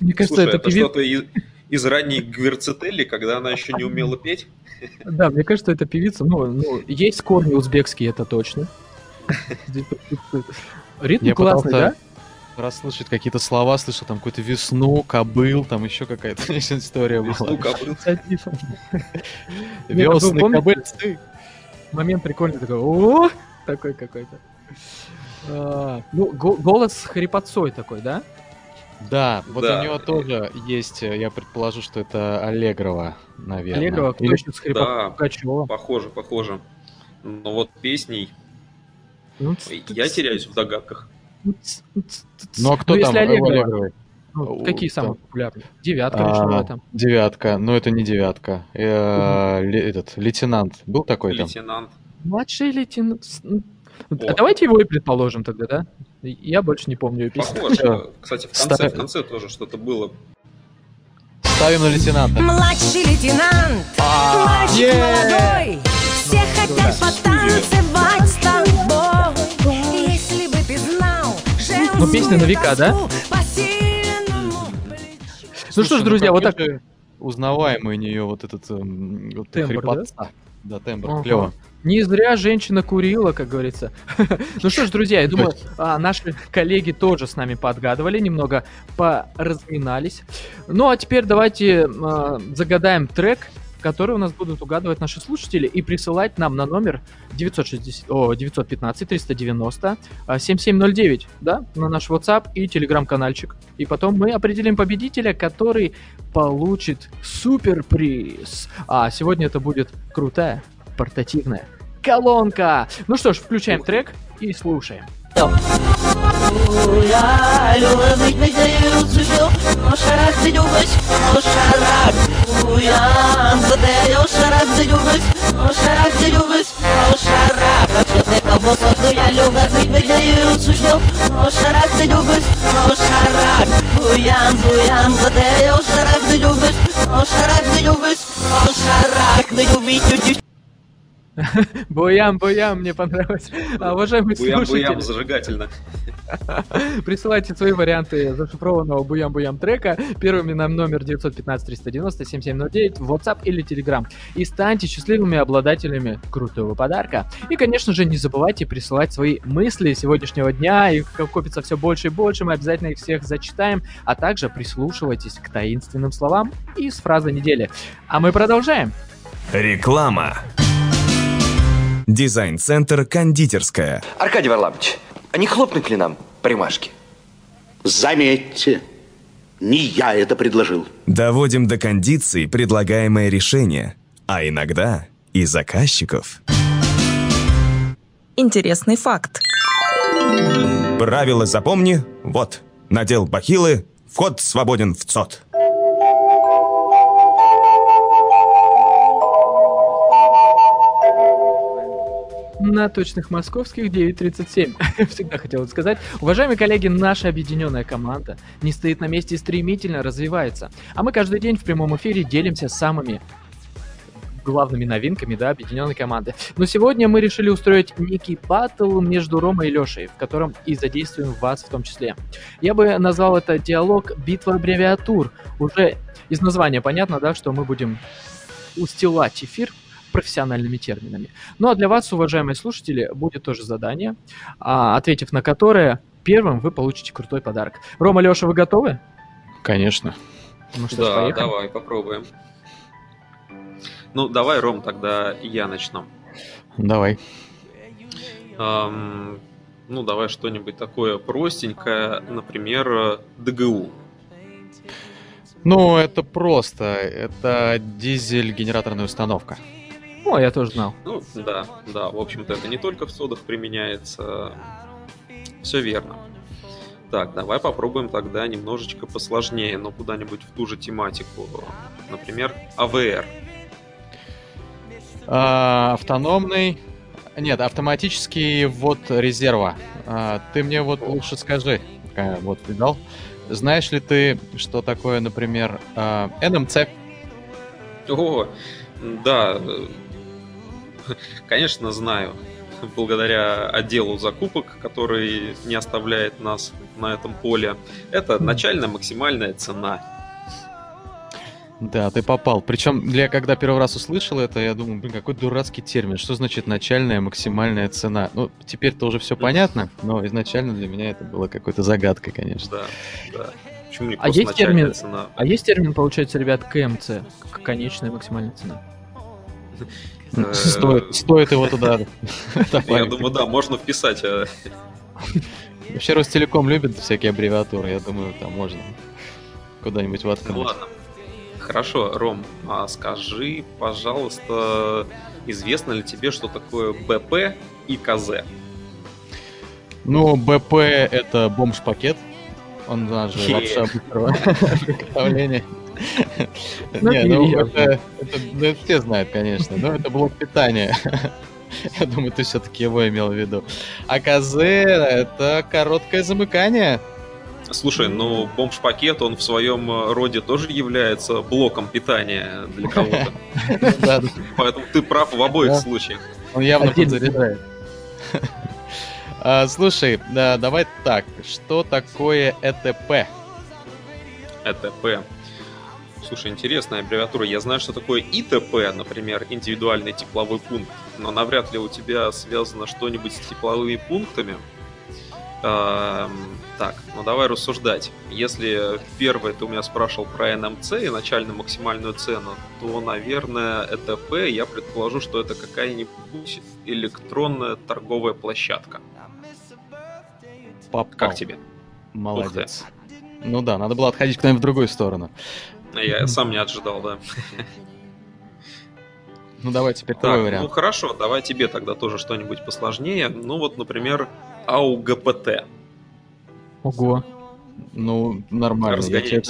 Мне кажется, Слушай, это, это певец из, ранней Гверцетелли, когда она еще не умела петь? Да, мне кажется, это певица. Ну, ну, есть корни узбекские, это точно. Ритм Я классный, да? расслышать какие-то слова, слышал там какую-то весну, кобыл, там еще какая-то [laughs] история Весну, была. кобыл. Весны, помните? кобыльцы. Момент прикольный такой. О, такой какой-то. А, Ну, го- голос с хрипотцой такой, да? Да, вот Да. у него тоже есть, э, я предположу, что это Аллегрова, наверное. Аллегрова, кто Или- еще с хрипотцой? Да. Пугачева. Похоже, похоже. Но вот песней Ну, я теряюсь в догадках. Ну а кто Ну, там если Аллегрова, ну, какие там- самые популярные? Девятка А, там. Девятка, но это не девятка. Э, Этот, лейтенант, был такой там? Лейтенант. Младший лейтенант. А давайте его и предположим тогда, да? Я больше не помню ее песню. Похоже. Кстати, в конце, в конце тоже что-то было. Ставим на лейтенанта. Младший лейтенант, мальчик е! молодой, все хотят да. потанцевать с тобой. Если бы ты знал, Ну, песня на века, да? Ну что ж, друзья, вот так. Узнаваемый у нее вот этот эм, вот Тембр, хрипотца. Да, тембр, Ага. клево. Не зря женщина курила, как говорится. [laughs] Ну что ж, друзья, я думаю, а, наши коллеги тоже с нами подгадывали, немного поразминались. Ну а теперь давайте а, загадаем трек, который у нас будут угадывать наши слушатели и присылать нам на номер 960, о, 915 390 а, 7709, да, на наш WhatsApp и телеграм-канальчик. И потом мы определим победителя, который получит суперприз. А сегодня это будет крутая портативная колонка. Ну что ж, включаем трек и слушаем. [laughs] Буям-буям, мне понравилось. А, уважаемые Буям-буям слушатели, зажигательно. [laughs] присылайте свои варианты зашифрованного буям-буям трека первыми на номер 915-390-7709 в WhatsApp или Telegram и станьте счастливыми обладателями крутого подарка. И, конечно же, не забывайте присылать свои мысли сегодняшнего дня, их копится все больше и больше, мы обязательно их всех зачитаем, а также прислушивайтесь к таинственным словам из фразы недели. А мы продолжаем. Реклама. Дизайн-центр «Кондитерская». Аркадий Варламович, а не хлопнуть ли нам по рюмашке? Заметьте, не я это предложил. Доводим до кондиции предлагаемое решение, а иногда и заказчиков. Интересный факт. Правило запомни, вот. Надел бахилы, вход свободен в ЦОД. На точных московских 9.37. [laughs] Всегда хотел сказать. Уважаемые коллеги, наша объединенная команда не стоит на месте и стремительно развивается. А мы каждый день в прямом эфире делимся самыми главными новинками, да, объединенной команды. Но сегодня мы решили устроить некий батл между Ромой и Лешей, в котором и задействуем вас в том числе. Я бы назвал это диалог «Битва аббревиатур». Уже из названия понятно, да, что мы будем устилать эфир профессиональными терминами. Ну а для вас, уважаемые слушатели, будет тоже задание, а, ответив на которое, первым вы получите крутой подарок. Рома, Леша, вы готовы? Конечно. Ну что ж, Да, поехали. давай, попробуем. Ну, давай, Ром, тогда я начну. Давай. Ам, ну, давай что-нибудь такое простенькое, например, ДГУ. Ну, это просто. Это дизель-генераторная установка. О, я тоже знал. Ну, да, да, в общем-то, это не только в содах применяется. Все верно. Так, давай попробуем тогда немножечко посложнее, но куда-нибудь в ту же тематику. Например, АВР. А, автономный... Нет, автоматический ввод резерва. А, ты мне вот лучше скажи, а, вот видал. Знаешь ли ты, что такое, например, а, НМЦ? О, да, [laughs] конечно, знаю. Благодаря отделу закупок, который не оставляет нас на этом поле. Это начальная максимальная цена. Да, ты попал. Причем, для когда первый раз услышал это, я думаю, блин, какой дурацкий термин. Что значит начальная максимальная цена? Ну, теперь-то уже все понятно, но изначально для меня это было какой-то загадкой, конечно. Да, да. Почему не а есть термин, цена? А есть термин, получается, ребят, КМЦ, конечная максимальная цена? [laughs] Э, стоит, стоит его туда. [laughs] Я думаю, да, можно вписать. А. Вообще Ростелеком любит всякие аббревиатуры, я думаю, там можно куда-нибудь воткнуть. Ну ладно. Хорошо, Ром, а скажи, пожалуйста, известно ли тебе, что такое БП и КЗ? Ну, БП это бомж-пакет. Он даже лапша быстрого приготовления. Ну, Не, ну это, ну, все знают, конечно, но это блок питания. Я думаю, ты все-таки его имел в виду. А КЗ это короткое замыкание. Слушай, ну бомж-пакет, он в своем э, роде тоже является блоком питания для кого-то. [laughs] Поэтому ты прав в обоих случаях. Он явно подзаряжает. [laughs] А, слушай, давай так, что такое ЭТП? ЭТП. Слушай, интересная аббревиатура. Я знаю, что такое ИТП, например, индивидуальный тепловой пункт, но навряд ли у тебя связано что-нибудь с тепловыми пунктами. Эм, так, ну давай рассуждать. Если первое ты у меня спрашивал про НМЦ и начальную максимальную цену, то, наверное, ЭТП, я предположу, что это какая-нибудь электронная торговая площадка. Попал. Как тебе? Молодец. Ну да, надо было отходить куда-нибудь в другую сторону. Я [laughs] сам не ожидал, да. Ну давай теперь так, твой вариант. Ну хорошо, давай тебе тогда тоже что-нибудь посложнее. Ну вот, например, АУГПТ. Ого. Ну, нормально. Я тебе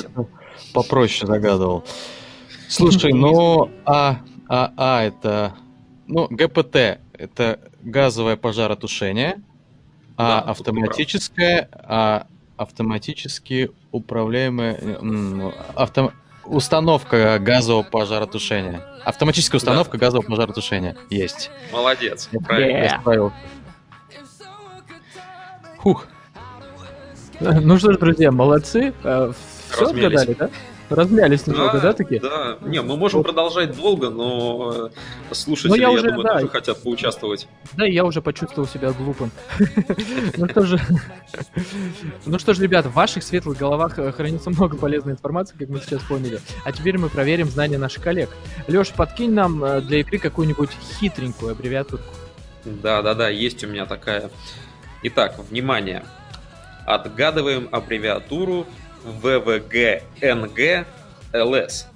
попроще загадывал. Слушай, [laughs] ну, а, а, а, это... Ну, ГПТ — это газовое пожаротушение, а да, автоматическое, а автоматически управляемое... Ну, авто, Установка газового пожаротушения. Автоматическая установка да. газового пожаротушения. Есть. Молодец. Я правильно yeah. Хух. Ну что ж, друзья, молодцы. Э, Все отгадали, да? Размялись немного, да, да такие? Да, не, мы можем продолжать долго, но э, слушатели, но я, уже, я думаю, да, тоже хотят поучаствовать. Да, я уже почувствовал себя глупым. Ну что же, ну что ж, ребят, в ваших светлых головах э, хранится много полезной информации, как мы сейчас поняли. А теперь мы проверим знания наших коллег. Леш, подкинь нам э, для игры какую-нибудь хитренькую аббревиатуру. Да, да, да, есть у меня такая. Итак, внимание. Отгадываем аббревиатуру ВВГНГ-ЛС.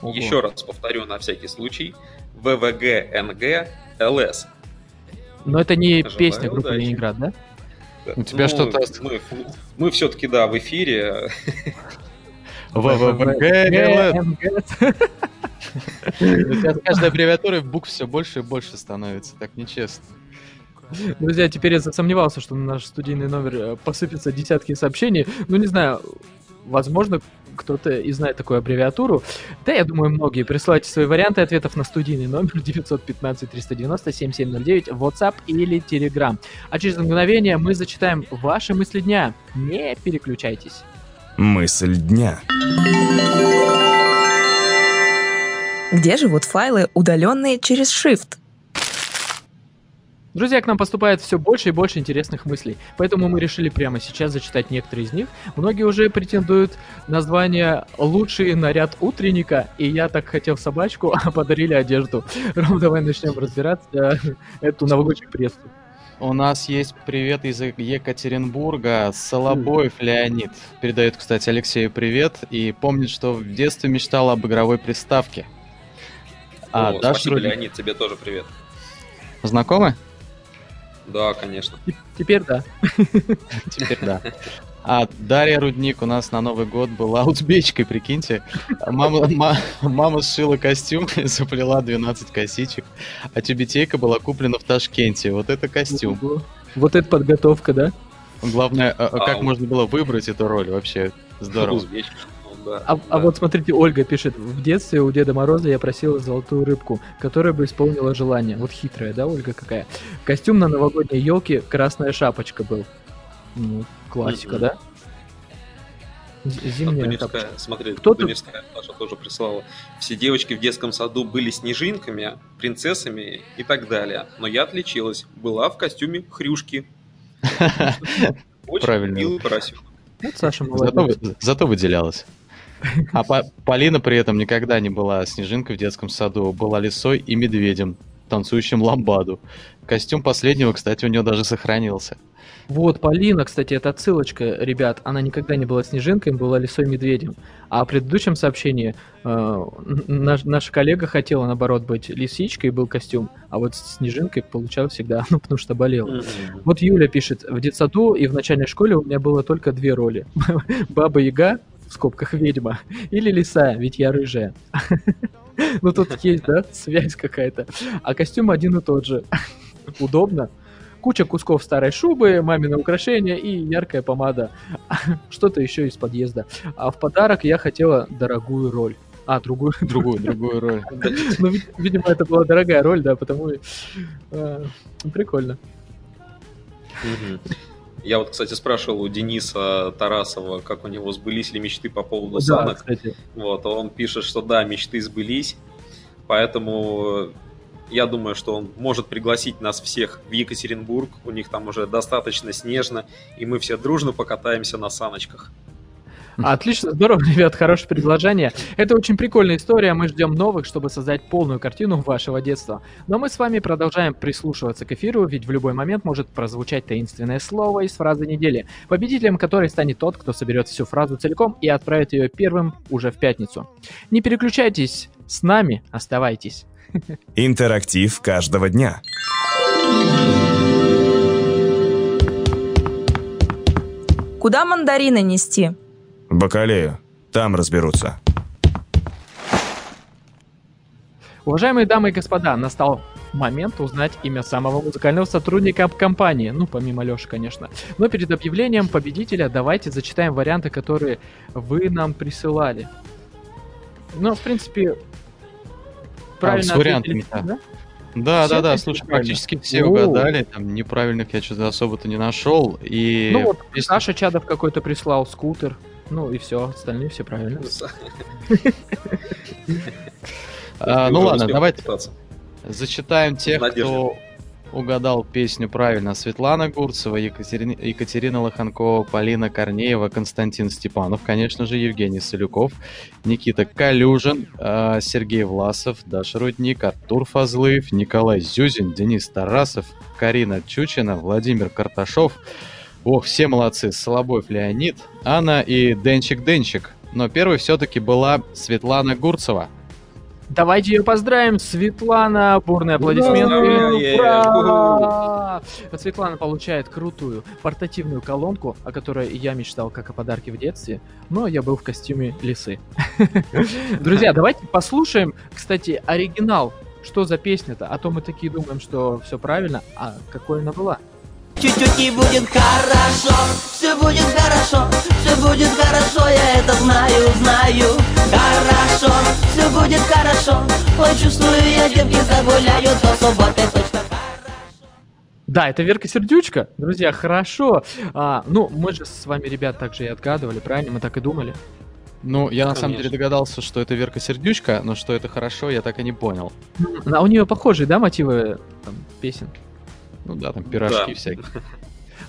Ого. Еще раз повторю на всякий случай. ВВГНГ-ЛС. Но это не Желаю песня группы удачи. Ленинград, да? У тебя ну, что-то... Мы, мы все-таки, да, в эфире. [laughs] ВВГ-ЛС. Каждой аббревиатурой букв все больше и больше становится. Так нечестно. Друзья, теперь я засомневался, что на наш студийный номер э, посыпятся десятки сообщений. Ну, не знаю, возможно, кто-то и знает такую аббревиатуру. Да, я думаю, многие. Присылайте свои варианты ответов на студийный номер [laughs] 915-390-7709, WhatsApp или Telegram. А через мгновение мы зачитаем ваши мысли дня. Не переключайтесь. Мысль дня. Где живут файлы, удаленные через Shift? Друзья, к нам поступает все больше и больше интересных мыслей, поэтому мы решили прямо сейчас зачитать некоторые из них. Многие уже претендуют на звание «Лучший наряд утренника», и я так хотел собачку, [laughs] а подарили одежду. Ром, давай начнем разбирать э, [laughs] эту новогоднюю прессу. У нас есть привет из Екатеринбурга. Солобоев Леонид. Передает, кстати, Алексею привет. И помнит, что в детстве мечтал об игровой приставке. А, О, Даша спасибо, Леонид, тебе тоже привет. Знакомы? Да, конечно. Теперь да. [laughs] Теперь да. А Дарья Рудник у нас на Новый год была узбечкой, прикиньте. Мама, ма, мама сшила костюм и заплела 12 косичек, а тюбетейка была куплена в Ташкенте. Вот это костюм. Вот это подготовка, да? Главное, а, а как а, можно было выбрать эту роль вообще? Здорово. Узбечка. Да, а, да. а вот смотрите, Ольга пишет, в детстве у Деда Мороза я просила золотую рыбку, которая бы исполнила желание. Вот хитрая, да, Ольга какая? Костюм на новогодней елке, красная шапочка был. Ну, классика, mm-hmm. да? Зимняя Дуневская, смотри, Кто Дуневская Даша тоже прислала. Все девочки в детском саду были снежинками, принцессами и так далее. Но я отличилась. Была в костюме хрюшки. [laughs] Очень Правильно. милый поросенок. Вот Саша молодец. Зато, зато выделялась. А Полина при этом никогда не была снежинкой в детском саду. Была лисой и медведем, танцующим ламбаду. Костюм последнего, кстати, у нее даже сохранился. Вот, Полина, кстати, это отсылочка, ребят. Она никогда не была снежинкой, была лисой медведем. А в предыдущем сообщении э, наш, наша коллега хотела, наоборот, быть лисичкой, был костюм, а вот снежинкой получалось всегда, [laughs] ну, потому что болела. Mm-hmm. Вот Юля пишет, в детсаду и в начальной школе у меня было только две роли. [laughs] Баба Яга, в скобках ведьма, или лиса, ведь я рыжая. Ну, тут есть, да, связь какая-то. А костюм один и тот же. Удобно куча кусков старой шубы, мамино украшение и яркая помада. Что-то еще из подъезда. А в подарок я хотела дорогую роль. А, другую, другую, другую роль. [laughs] Ну, видимо, это была дорогая роль, да, потому э, прикольно. Я вот, кстати, спрашивал у Дениса Тарасова, как у него сбылись ли мечты по поводу санок. Кстати. Вот, он пишет, что да, мечты сбылись, поэтому я думаю, что он может пригласить нас всех в Екатеринбург. У них там уже достаточно снежно, и мы все дружно покатаемся на саночках. Отлично, здорово, [laughs] ребят, хорошее предложение. Это очень прикольная история, мы ждем новых, чтобы создать полную картину вашего детства. Но мы с вами продолжаем прислушиваться к эфиру, ведь в любой момент может прозвучать таинственное слово из фразы недели, победителем которой станет тот, кто соберет всю фразу целиком и отправит ее первым уже в пятницу. Не переключайтесь, с нами оставайтесь. Интерактив каждого дня. Куда мандарины нести? Бакалею. Там разберутся. Уважаемые дамы и господа, настал момент узнать имя самого музыкального сотрудника компании. Ну, помимо Леши, конечно. Но перед объявлением победителя давайте зачитаем варианты, которые вы нам присылали. Ну, в принципе, правильно а, с вариантами, да? да? Да, все да, да, слушай, практически все О. угадали, там неправильных я что-то особо-то не нашел. И... Ну вот, если... Саша Чадов какой-то прислал скутер, ну и все, остальные все правильно. [laughs] А, ну ладно, давайте зачитаем тех, кто угадал песню правильно. Светлана Гурцева, Екатерина, Екатерина Лоханкова, Полина Корнеева, Константин Степанов, конечно же, Евгений Солюков, Никита Калюжин, э, Сергей Власов, Даша Рудник, Артур Фазлыев, Николай Зюзин, Денис Тарасов, Карина Чучина, Владимир Карташов. Ох, все молодцы. Солобоев Леонид, Анна и Денчик Денчик. Но первой все-таки была Светлана Гурцева – Давайте ее поздравим. Светлана, бурные аплодисменты. Ура! Светлана получает крутую портативную колонку, о которой я мечтал как о подарке в детстве, но я был в костюме лисы. [laughs] Друзья, давайте послушаем, кстати, оригинал. Что за песня-то? А то мы такие думаем, что все правильно. А какой она была? Чуть-чуть и будет хорошо, все будет хорошо, все будет хорошо, я это знаю, знаю. Хорошо, все будет хорошо, ой, чувствую, я девки загуляю до субботы точно да, это Верка Сердючка. Друзья, хорошо. А, ну, мы же с вами, ребят, также и отгадывали, правильно? Мы так и думали. Ну, я на самом деле догадался, что это Верка Сердючка, но что это хорошо, я так и не понял. А у нее похожие, да, мотивы там, песен? Ну да, там пирожки да. всякие.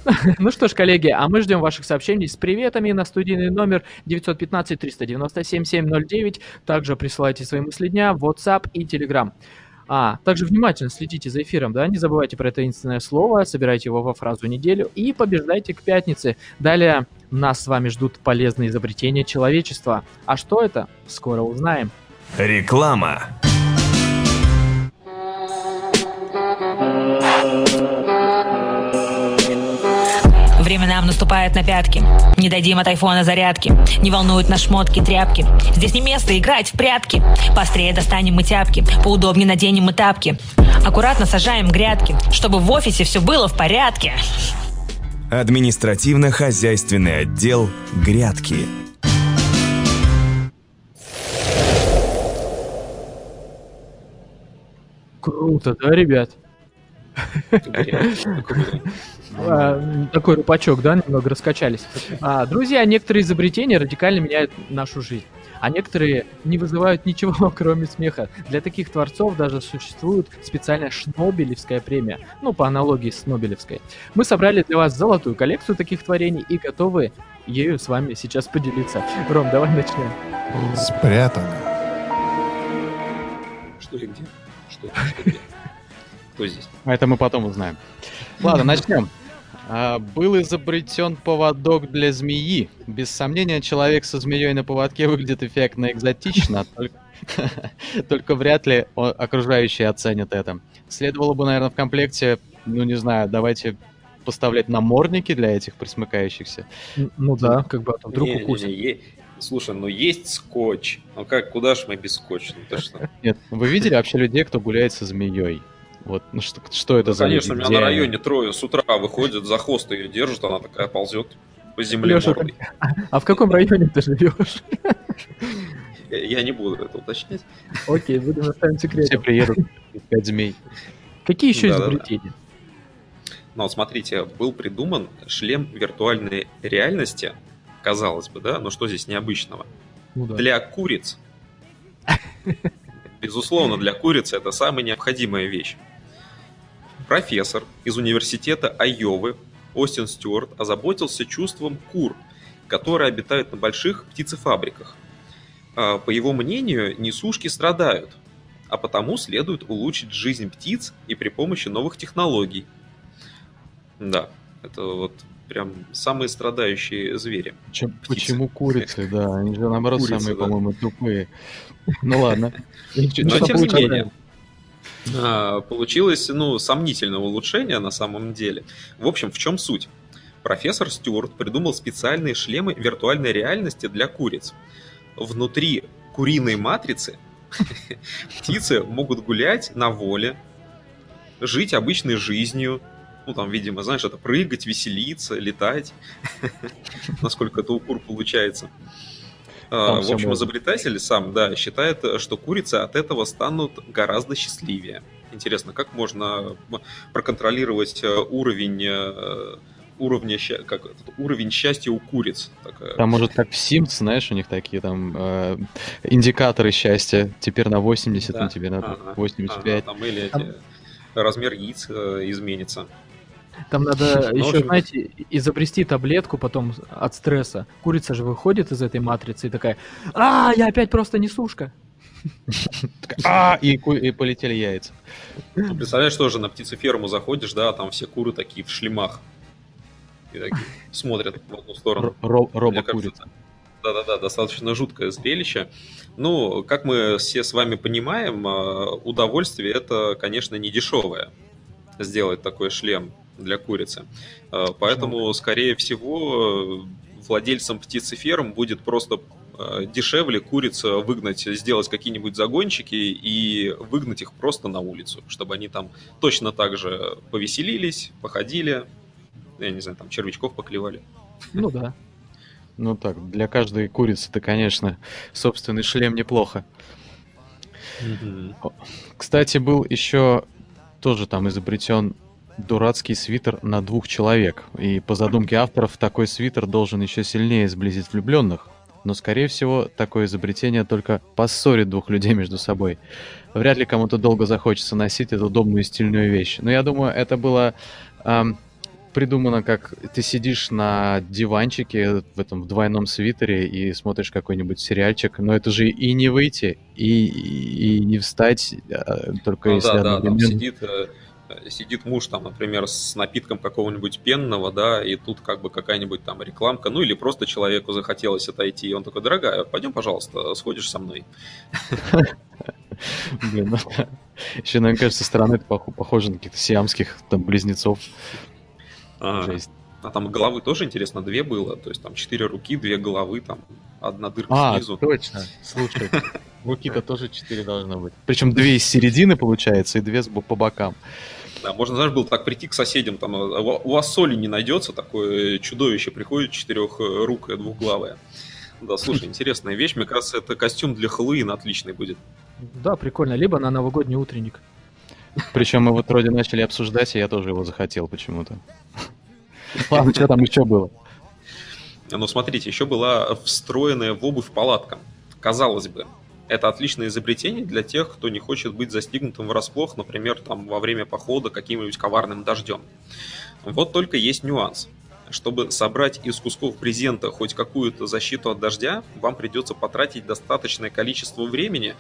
[laughs] Ну что ж, коллеги, а мы ждем ваших сообщений с приветами на студийный номер 915-397-709. Также присылайте свои мысли дня в WhatsApp и Telegram. А, также внимательно следите за эфиром, да, не забывайте про это таинственное слово, собирайте его во фразу неделю и побеждайте к пятнице. Далее нас с вами ждут полезные изобретения человечества. А что это? Скоро узнаем. Реклама. Время нам наступает на пятки. Не дадим от айфона зарядки. Не волнуют нас шмотки, тряпки. Здесь не место играть в прятки. Пострее достанем мы тяпки. Поудобнее наденем мы тапки. Аккуратно сажаем грядки, чтобы в офисе все было в порядке. Административно-хозяйственный отдел «Грядки». Круто, да, ребят? А, Такой рупачок, да, немного раскачались. А, Друзья, некоторые изобретения радикально меняют нашу жизнь. А некоторые не вызывают [laughs] ничего, кроме смеха. Для таких творцов даже существует специальная Шнобелевская премия. Ну, по аналогии с Нобелевской. Мы собрали для вас золотую коллекцию таких творений и готовы ею с вами сейчас поделиться. Ром, давай начнем. Спрятано. Что и где? Что, что где? Кто здесь? А это мы потом узнаем. Ладно, начнем. А, был изобретен поводок для змеи. Без сомнения, человек со змеей на поводке выглядит эффектно экзотично, [laughs] [laughs] только, вряд ли окружающие оценят это. Следовало бы, наверное, в комплекте, ну не знаю, давайте поставлять намордники для этих присмыкающихся. Ну да, как бы, а вдруг укусит. Слушай, ну есть скотч. Ну как, куда ж мы без скотча? Ну? [laughs] Нет, вы видели вообще людей, кто гуляет со змеей? Вот, ну что, что это Ну, за конечно, у меня на Где они? районе трое с утра выходят, за хвост ее держат, она такая ползет по земле Лёша, мордой. А в каком районе ты живешь? Я не буду это уточнять. Окей, будем оставим Все секретом. приедут искать змей. Какие еще Да-да-да. изобретения? Вот смотрите, был придуман шлем виртуальной реальности, казалось бы, да, но что здесь необычного? Ну да. Для куриц. Безусловно, для курицы это самая необходимая вещь. Профессор из университета Айовы Остин Стюарт озаботился чувством кур, которые обитают на больших птицефабриках. А, По его мнению, несушки страдают, а потому следует улучшить жизнь птиц и при помощи новых технологий. Да, это вот прям самые страдающие звери. Чем- Птицы. почему курицы, да? Они же, наоборот, Курицы, самые, да. по-моему, тупые. Ну ладно. [laughs] Но что тем не менее, получилось, ну, сомнительное улучшение на самом деле. В общем, в чем суть? Профессор Стюарт придумал специальные шлемы виртуальной реальности для куриц. Внутри куриной матрицы [laughs] птицы могут гулять на воле, жить обычной жизнью, ну, там, видимо, знаешь, это прыгать, веселиться, летать, [laughs] насколько это у кур получается. А, Там В общем, можно. изобретатель сам, да, считает, что курицы от этого станут гораздо счастливее. Интересно, как можно проконтролировать э, уровень э, уровня, как уровень счастья у куриц? Такая- Там, может, как в Sims, знаешь, у них такие там э, индикаторы счастья. Теперь на 80, Да. ну тебе на Ага, 85. ага, там или Там- размер яиц э, изменится. Там [laughs] надо Ну, еще, знаете, изобрести таблетку потом от стресса. Курица же выходит из этой матрицы и такая, а, я опять просто несушка. [laughs] А, и, полетели яйца. Ну, представляешь, тоже на птицеферму заходишь, да, а там все куры такие в шлемах. И такие [laughs] смотрят в одну сторону. Робо-курица. Да-да-да, достаточно жуткое зрелище. Ну, как мы все с вами понимаем, э, удовольствие это, конечно, не дешевое сделать такой шлем для курицы. Э, Поэтому, скорее всего, владельцам птицеферм будет просто э, дешевле куриц выгнать, сделать какие-нибудь загончики и выгнать их просто на улицу, чтобы они там точно так же повеселились, походили, я не знаю, там червячков поклевали. Ну да. Ну так, для каждой курицы-то, конечно, собственный шлем неплохо. Кстати, был еще тоже там изобретен дурацкий свитер на двух человек. И по задумке авторов, такой свитер должен еще сильнее сблизить влюбленных. Но, скорее всего, такое изобретение только поссорит двух людей между собой. Вряд ли кому-то долго захочется носить эту удобную и стильную вещь. Но я думаю, это было ам, придумано, как ты сидишь на диванчике в этом в двойном свитере и смотришь какой-нибудь сериальчик, но это же и не выйти, и, и, и не встать, а, только Ну если да, да, там одновременно- сидит, э, сидит муж, там, например, с напитком какого-нибудь пенного, да, и тут как бы какая-нибудь там рекламка, ну или просто человеку захотелось отойти, и он такой, дорогая, пойдем, пожалуйста, сходишь со мной. Блин, ну. Еще, мне кажется, стороны это пох- похоже на каких-то сиамских там близнецов. А, Жесть. а там головы тоже, интересно, две было, то есть там четыре руки, две головы, там одна дырка А, снизу. точно. Слушай, руки-то тоже четыре должно быть. Причем две из середины, получается, и две с бо- по бокам. Да, можно, знаешь, было так прийти к соседям, там, а у вас соли не найдется, такое чудовище приходит четырех э, рук и двухглавое. Да, слушай, интересная вещь, мне кажется, это костюм для Хэллоуина отличный будет. Да, прикольно. Либо на новогодний утренник. Причем мы вот вроде начали обсуждать, и я тоже его захотел почему-то. [laughs] Ладно, что там еще было? Но смотрите, еще была встроенная в обувь палатка. Казалось бы, это отличное изобретение для тех, кто не хочет быть застигнутым врасплох, например, там, во время похода каким-нибудь коварным дождем. Вот только есть нюанс. Чтобы собрать из кусков брезента хоть какую-то защиту от дождя, вам придется потратить достаточное количество времени.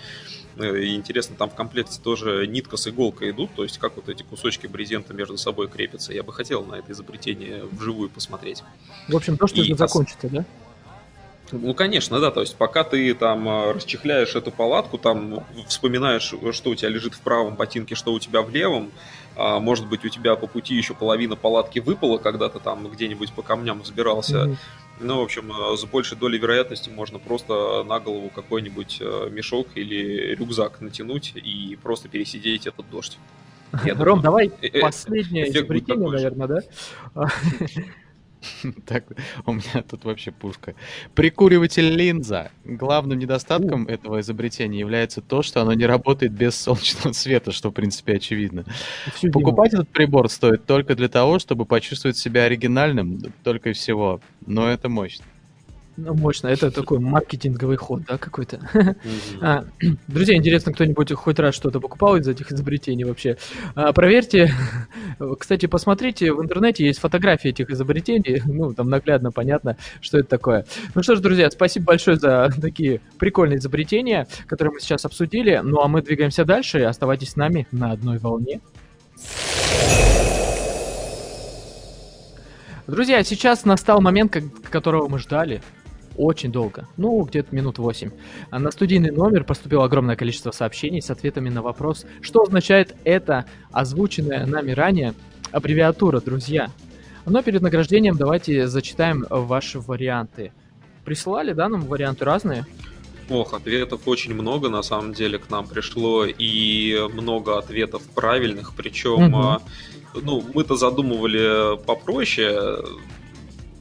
Э, И интересно, там в комплекте тоже нитка с иголкой идут, то есть как вот эти кусочки брезента между собой крепятся. Я бы хотел на это изобретение вживую посмотреть. В общем, то, что И закончится, да? Ну, конечно, да. То есть, пока ты там э, расчехляешь эту палатку, там вспоминаешь, что у тебя лежит в правом ботинке, что у тебя в левом. а, может быть, у тебя по пути еще половина палатки выпала, когда ты там где-нибудь по камням взбирался. Мгм. Ну, в общем, э, с большей долей вероятности можно просто на голову какой-нибудь э, мешок или рюкзак натянуть и просто пересидеть этот дождь. Я Ром, думаю, давай э, э, последнее изобретение, наверное, да? [laughs] [laughs] Так, у меня тут вообще пушка. Прикуриватель линза. Главным недостатком этого изобретения является то, что оно не работает без солнечного [laughs] света, что, в принципе, очевидно. Покупать этот прибор стоит только для того, чтобы почувствовать себя оригинальным, только и всего. Но это мощно. Ну, мощно. Это такой маркетинговый ход, да, какой-то. А, [clears throat] Друзья, интересно, кто-нибудь хоть раз что-то покупал из этих изобретений вообще? А, Проверьте. [laughs] Кстати, посмотрите, в интернете есть фотографии этих изобретений. [laughs] Ну, там наглядно понятно, что это такое. Ну что ж, друзья, спасибо большое за [laughs] такие прикольные изобретения, которые мы сейчас обсудили. Ну, а мы двигаемся дальше. Оставайтесь с нами на одной волне. Друзья, сейчас настал момент, как- которого мы ждали очень долго, ну, где-то минут 8. А на студийный номер поступило огромное количество сообщений с ответами на вопрос, что означает это озвученная нами ранее аббревиатура, друзья. Но перед награждением давайте зачитаем ваши варианты. Присылали, да, нам варианты разные? Ох, ответов очень много, на самом деле, к нам пришло, и много ответов правильных, причем, Мгм. а, ну, мы-то задумывали попроще,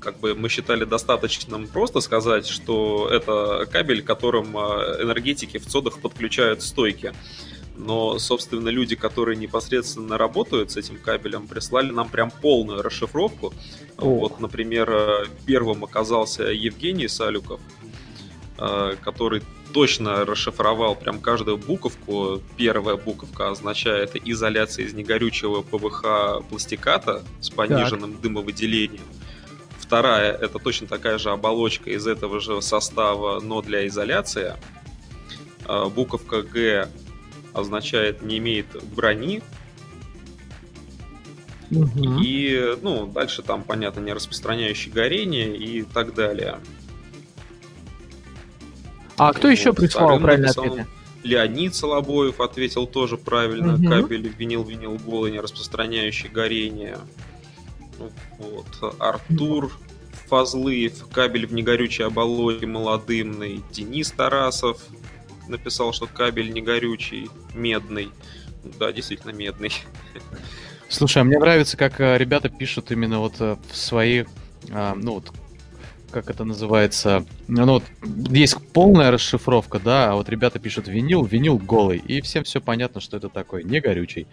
как бы мы считали достаточным просто сказать, что это кабель, которым а, энергетики в цодах подключают стойки. Но, собственно, люди, которые непосредственно работают с этим кабелем, прислали нам прям полную расшифровку. Вот, например, э, первым оказался Евгений Салюков, э, который точно расшифровал прям каждую буковку. Первая буковка означает изоляция из негорючего ПВХ пластиката с пониженным дымовыделением. Вторая это точно такая же оболочка из этого же состава, но для изоляции. А, Буковка Г означает не имеет брони. И, ну, дальше там, понятно, не распространяющий горение и так далее. А кто еще Вот, прислал вторым правильные написал ответы? Леонид Солобоев ответил тоже правильно. Мгм. Кабель винил-винил голый, не распространяющий горение. Ну, Вот. Артур Фазлыев, кабель в негорючей оболочке молодымный. Денис Тарасов написал, что кабель негорючий, медный. Да, действительно медный. Слушай, а мне нравится, как э, ребята пишут именно вот э, в свои, а, ну вот, как это называется, ну вот, есть полная расшифровка, да, а вот ребята пишут винил, винил голый, и всем все понятно, что это такое, не горючий.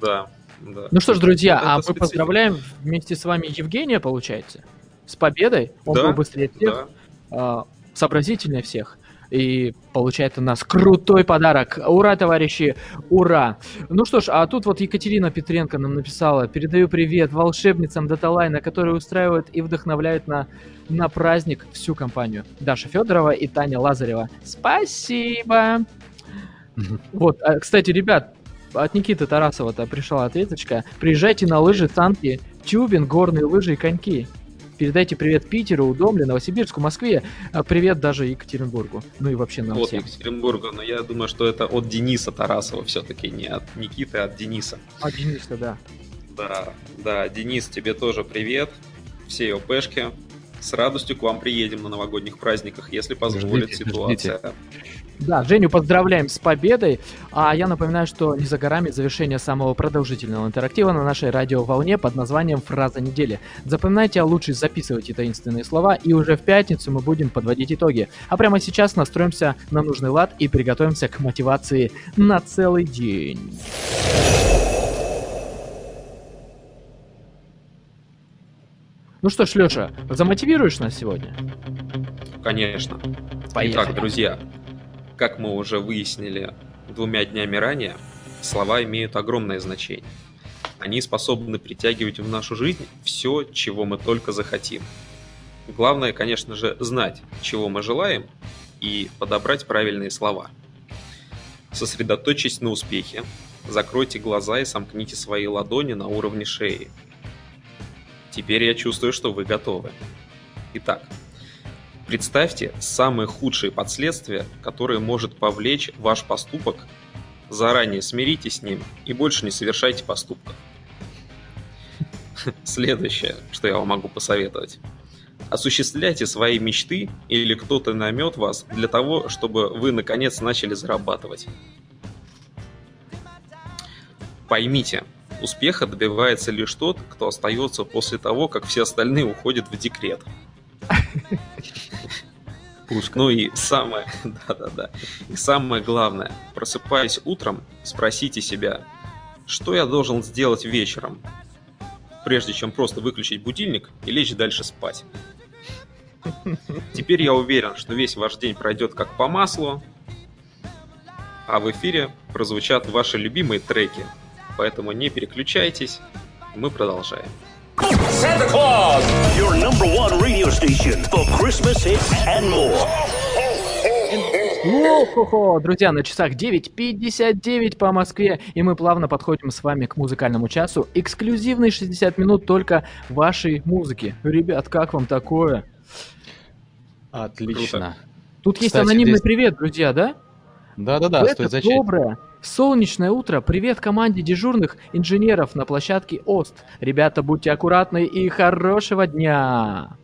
Да, да. Ну что ж, друзья, Это а мы специфика. поздравляем вместе с вами Евгения, получается, с победой. Он Да, был быстрее всех, да. а, сообразительнее всех. и получает у нас крутой подарок. Ура, товарищи, ура! Ну что ж, а тут вот Екатерина Петренко нам написала, передаю привет волшебницам Даталайна, которые устраивают и вдохновляют на, на праздник всю компанию. Даша Федорова и Таня Лазарева. Спасибо! [laughs] Вот, а, кстати, ребят, от Никиты Тарасова-то пришла ответочка. Приезжайте на лыжи, танки, тюбинг, горные лыжи и коньки. Передайте привет Питеру, Удомле, Новосибирску, Москве. А привет даже Екатеринбургу. Ну и вообще нам От всем. Екатеринбурга, но я думаю, что это от Дениса Тарасова все-таки, не от Никиты, а от Дениса. От Дениса, да. Да, да, Денис, тебе тоже привет. Все ОПшки. С радостью к вам приедем на новогодних праздниках, если позволит Ждите, ситуация. ждите. Да, Женю поздравляем с победой. А я напоминаю, что не за горами завершение самого продолжительного интерактива на нашей радиоволне под названием «Фраза недели». Запоминайте, а лучше записывайте таинственные слова, и уже в пятницу мы будем подводить итоги. А прямо сейчас настроимся на нужный лад и приготовимся к мотивации на целый день. Ну что ж, Леша, замотивируешь нас сегодня? Конечно. Поехали. Итак, друзья, как мы уже выяснили двумя днями ранее, слова имеют огромное значение. Они способны притягивать в нашу жизнь все, чего мы только захотим. Главное, конечно же, знать, чего мы желаем, и подобрать правильные слова. Сосредоточьтесь на успехе, закройте глаза и сомкните свои ладони на уровне шеи. Теперь я чувствую, что вы готовы. Итак, представьте самые худшие последствия, которые может повлечь ваш поступок. Заранее смиритесь с ним и больше не совершайте поступков. [laughs] Следующее, что я вам могу посоветовать. Осуществляйте свои мечты или кто-то наймет вас для того, чтобы вы наконец начали зарабатывать. Поймите, успеха добивается лишь тот, кто остается после того, как все остальные уходят в декрет. Ну и самое, [laughs] да-да-да, и самое главное, просыпаясь утром, спросите себя, что я должен сделать вечером, прежде чем просто выключить будильник и лечь дальше спать. Теперь я уверен, что весь ваш день пройдет как по маслу, а в эфире прозвучат ваши любимые треки. Поэтому не переключайтесь, мы продолжаем. Santa Claus, your number one radio station for Christmas hits and more. О-хо-хо, друзья, на часах 9.59 по Москве, и мы плавно подходим с вами к музыкальному часу. Эксклюзивные 60 минут только вашей музыки. Ребят, как вам такое? Отлично. Тут есть Кстати, анонимный здесь- привет, друзья, да? Да-да-да, В стоит это зачать. доброе, солнечное утро. Привет команде дежурных инженеров на площадке ОСТ. Ребята, будьте аккуратны и хорошего дня.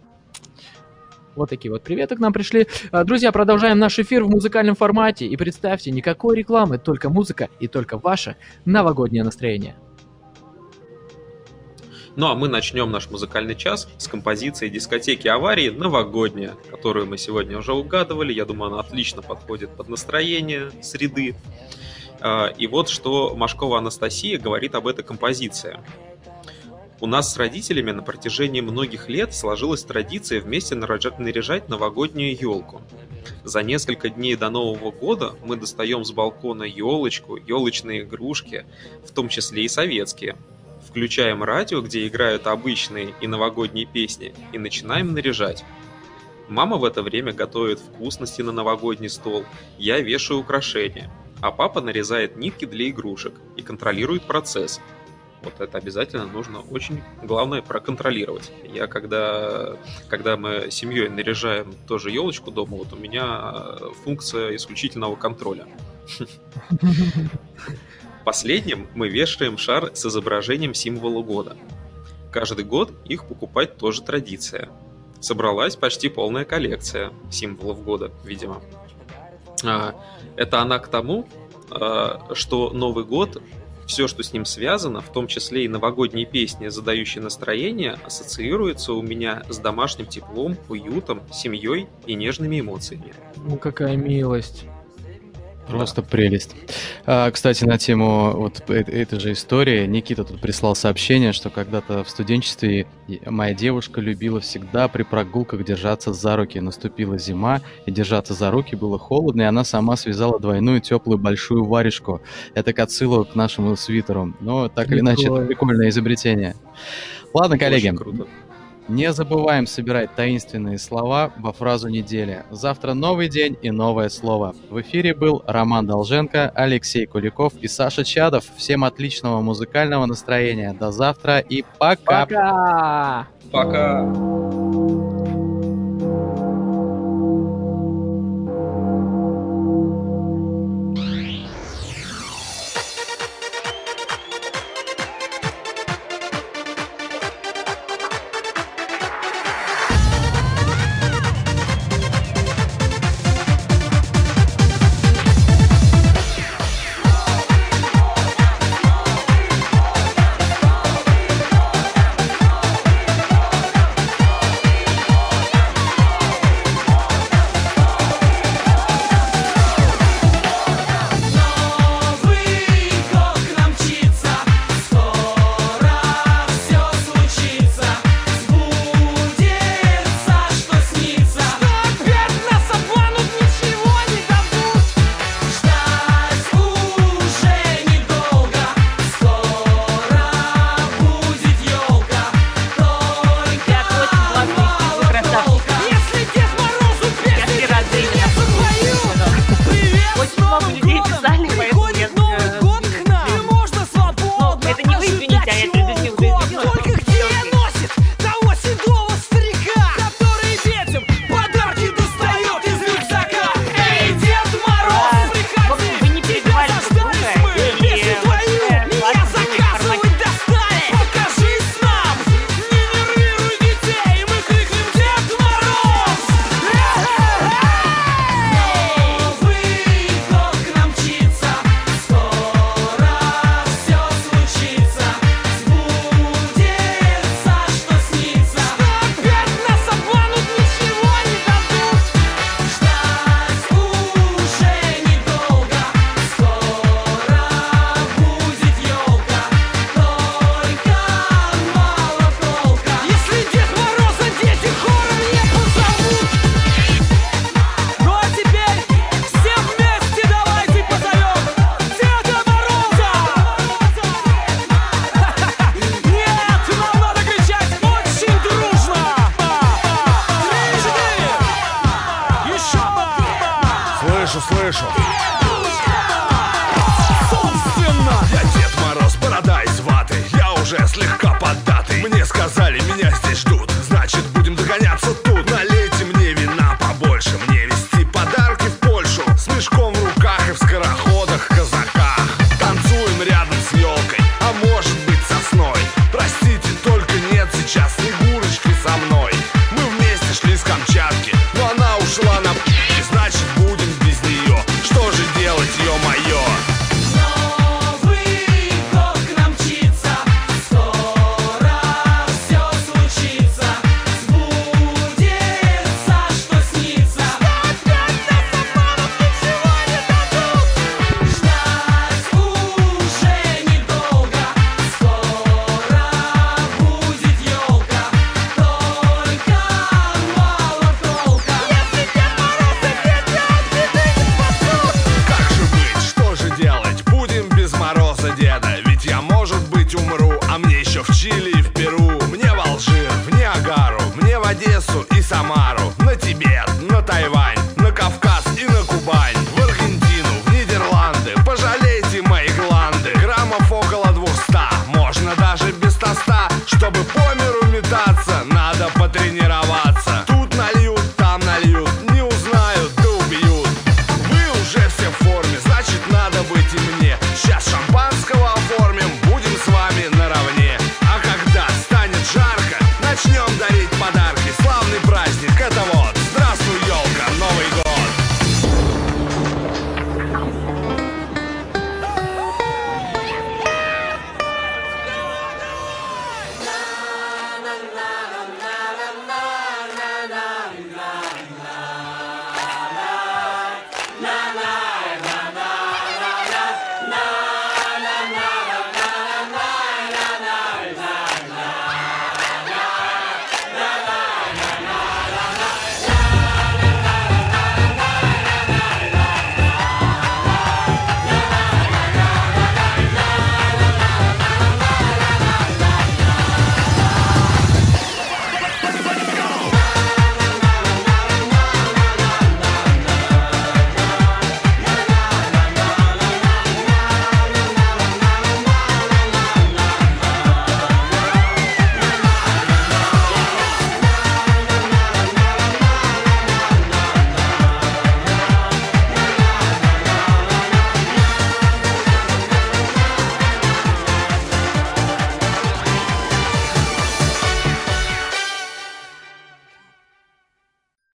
Вот такие вот приветы к нам пришли. А, Друзья, продолжаем наш эфир в музыкальном формате. И представьте, никакой рекламы, только музыка и только ваше новогоднее настроение. Ну а мы начнем наш музыкальный час с композиции дискотеки аварии «Новогодняя», которую мы сегодня уже угадывали. Я думаю, она отлично подходит под настроение среды. А, И вот что Машкова Анастасия говорит об этой композиции. У нас с родителями на протяжении многих лет сложилась традиция вместе наряжать, наряжать новогоднюю елку. За несколько дней до Нового года мы достаем с балкона елочку, елочные игрушки, в том числе и советские. Включаем радио, где играют обычные и новогодние песни, и начинаем наряжать. Мама в это время готовит вкусности на новогодний стол, я вешаю украшения, а папа нарезает нитки для игрушек и контролирует процесс. Вот это обязательно нужно очень, главное, проконтролировать. Я когда, когда мы семьей наряжаем тоже елочку дома, вот у меня э, функция исключительного контроля. [laughs] Последним мы вешаем шар с изображением символа года. Каждый год их покупать тоже традиция. Собралась почти полная коллекция символов года, видимо. А, Это она к тому, а, что Новый год, все, что с ним связано, в том числе и новогодние песни, задающие настроение, ассоциируется у меня с домашним теплом, уютом, семьей и нежными эмоциями. Ну какая милость. Просто прелесть. А, кстати, на тему вот э- этой же истории, Никита тут прислал сообщение, что когда-то в студенчестве моя девушка любила всегда при прогулках держаться за руки. Наступила зима, и держаться за руки было холодно, и она сама связала двойную теплую большую варежку. Это к отсылу к нашему свитеру. Но так или иначе, это прикольное изобретение. Ладно, коллеги. Очень круто. Не забываем собирать таинственные слова во фразу недели. Завтра новый день и новое слово. В эфире был Роман Долженко, Алексей Куликов и Саша Чадов. Всем отличного музыкального настроения. До завтра и пока. Пока! Пока.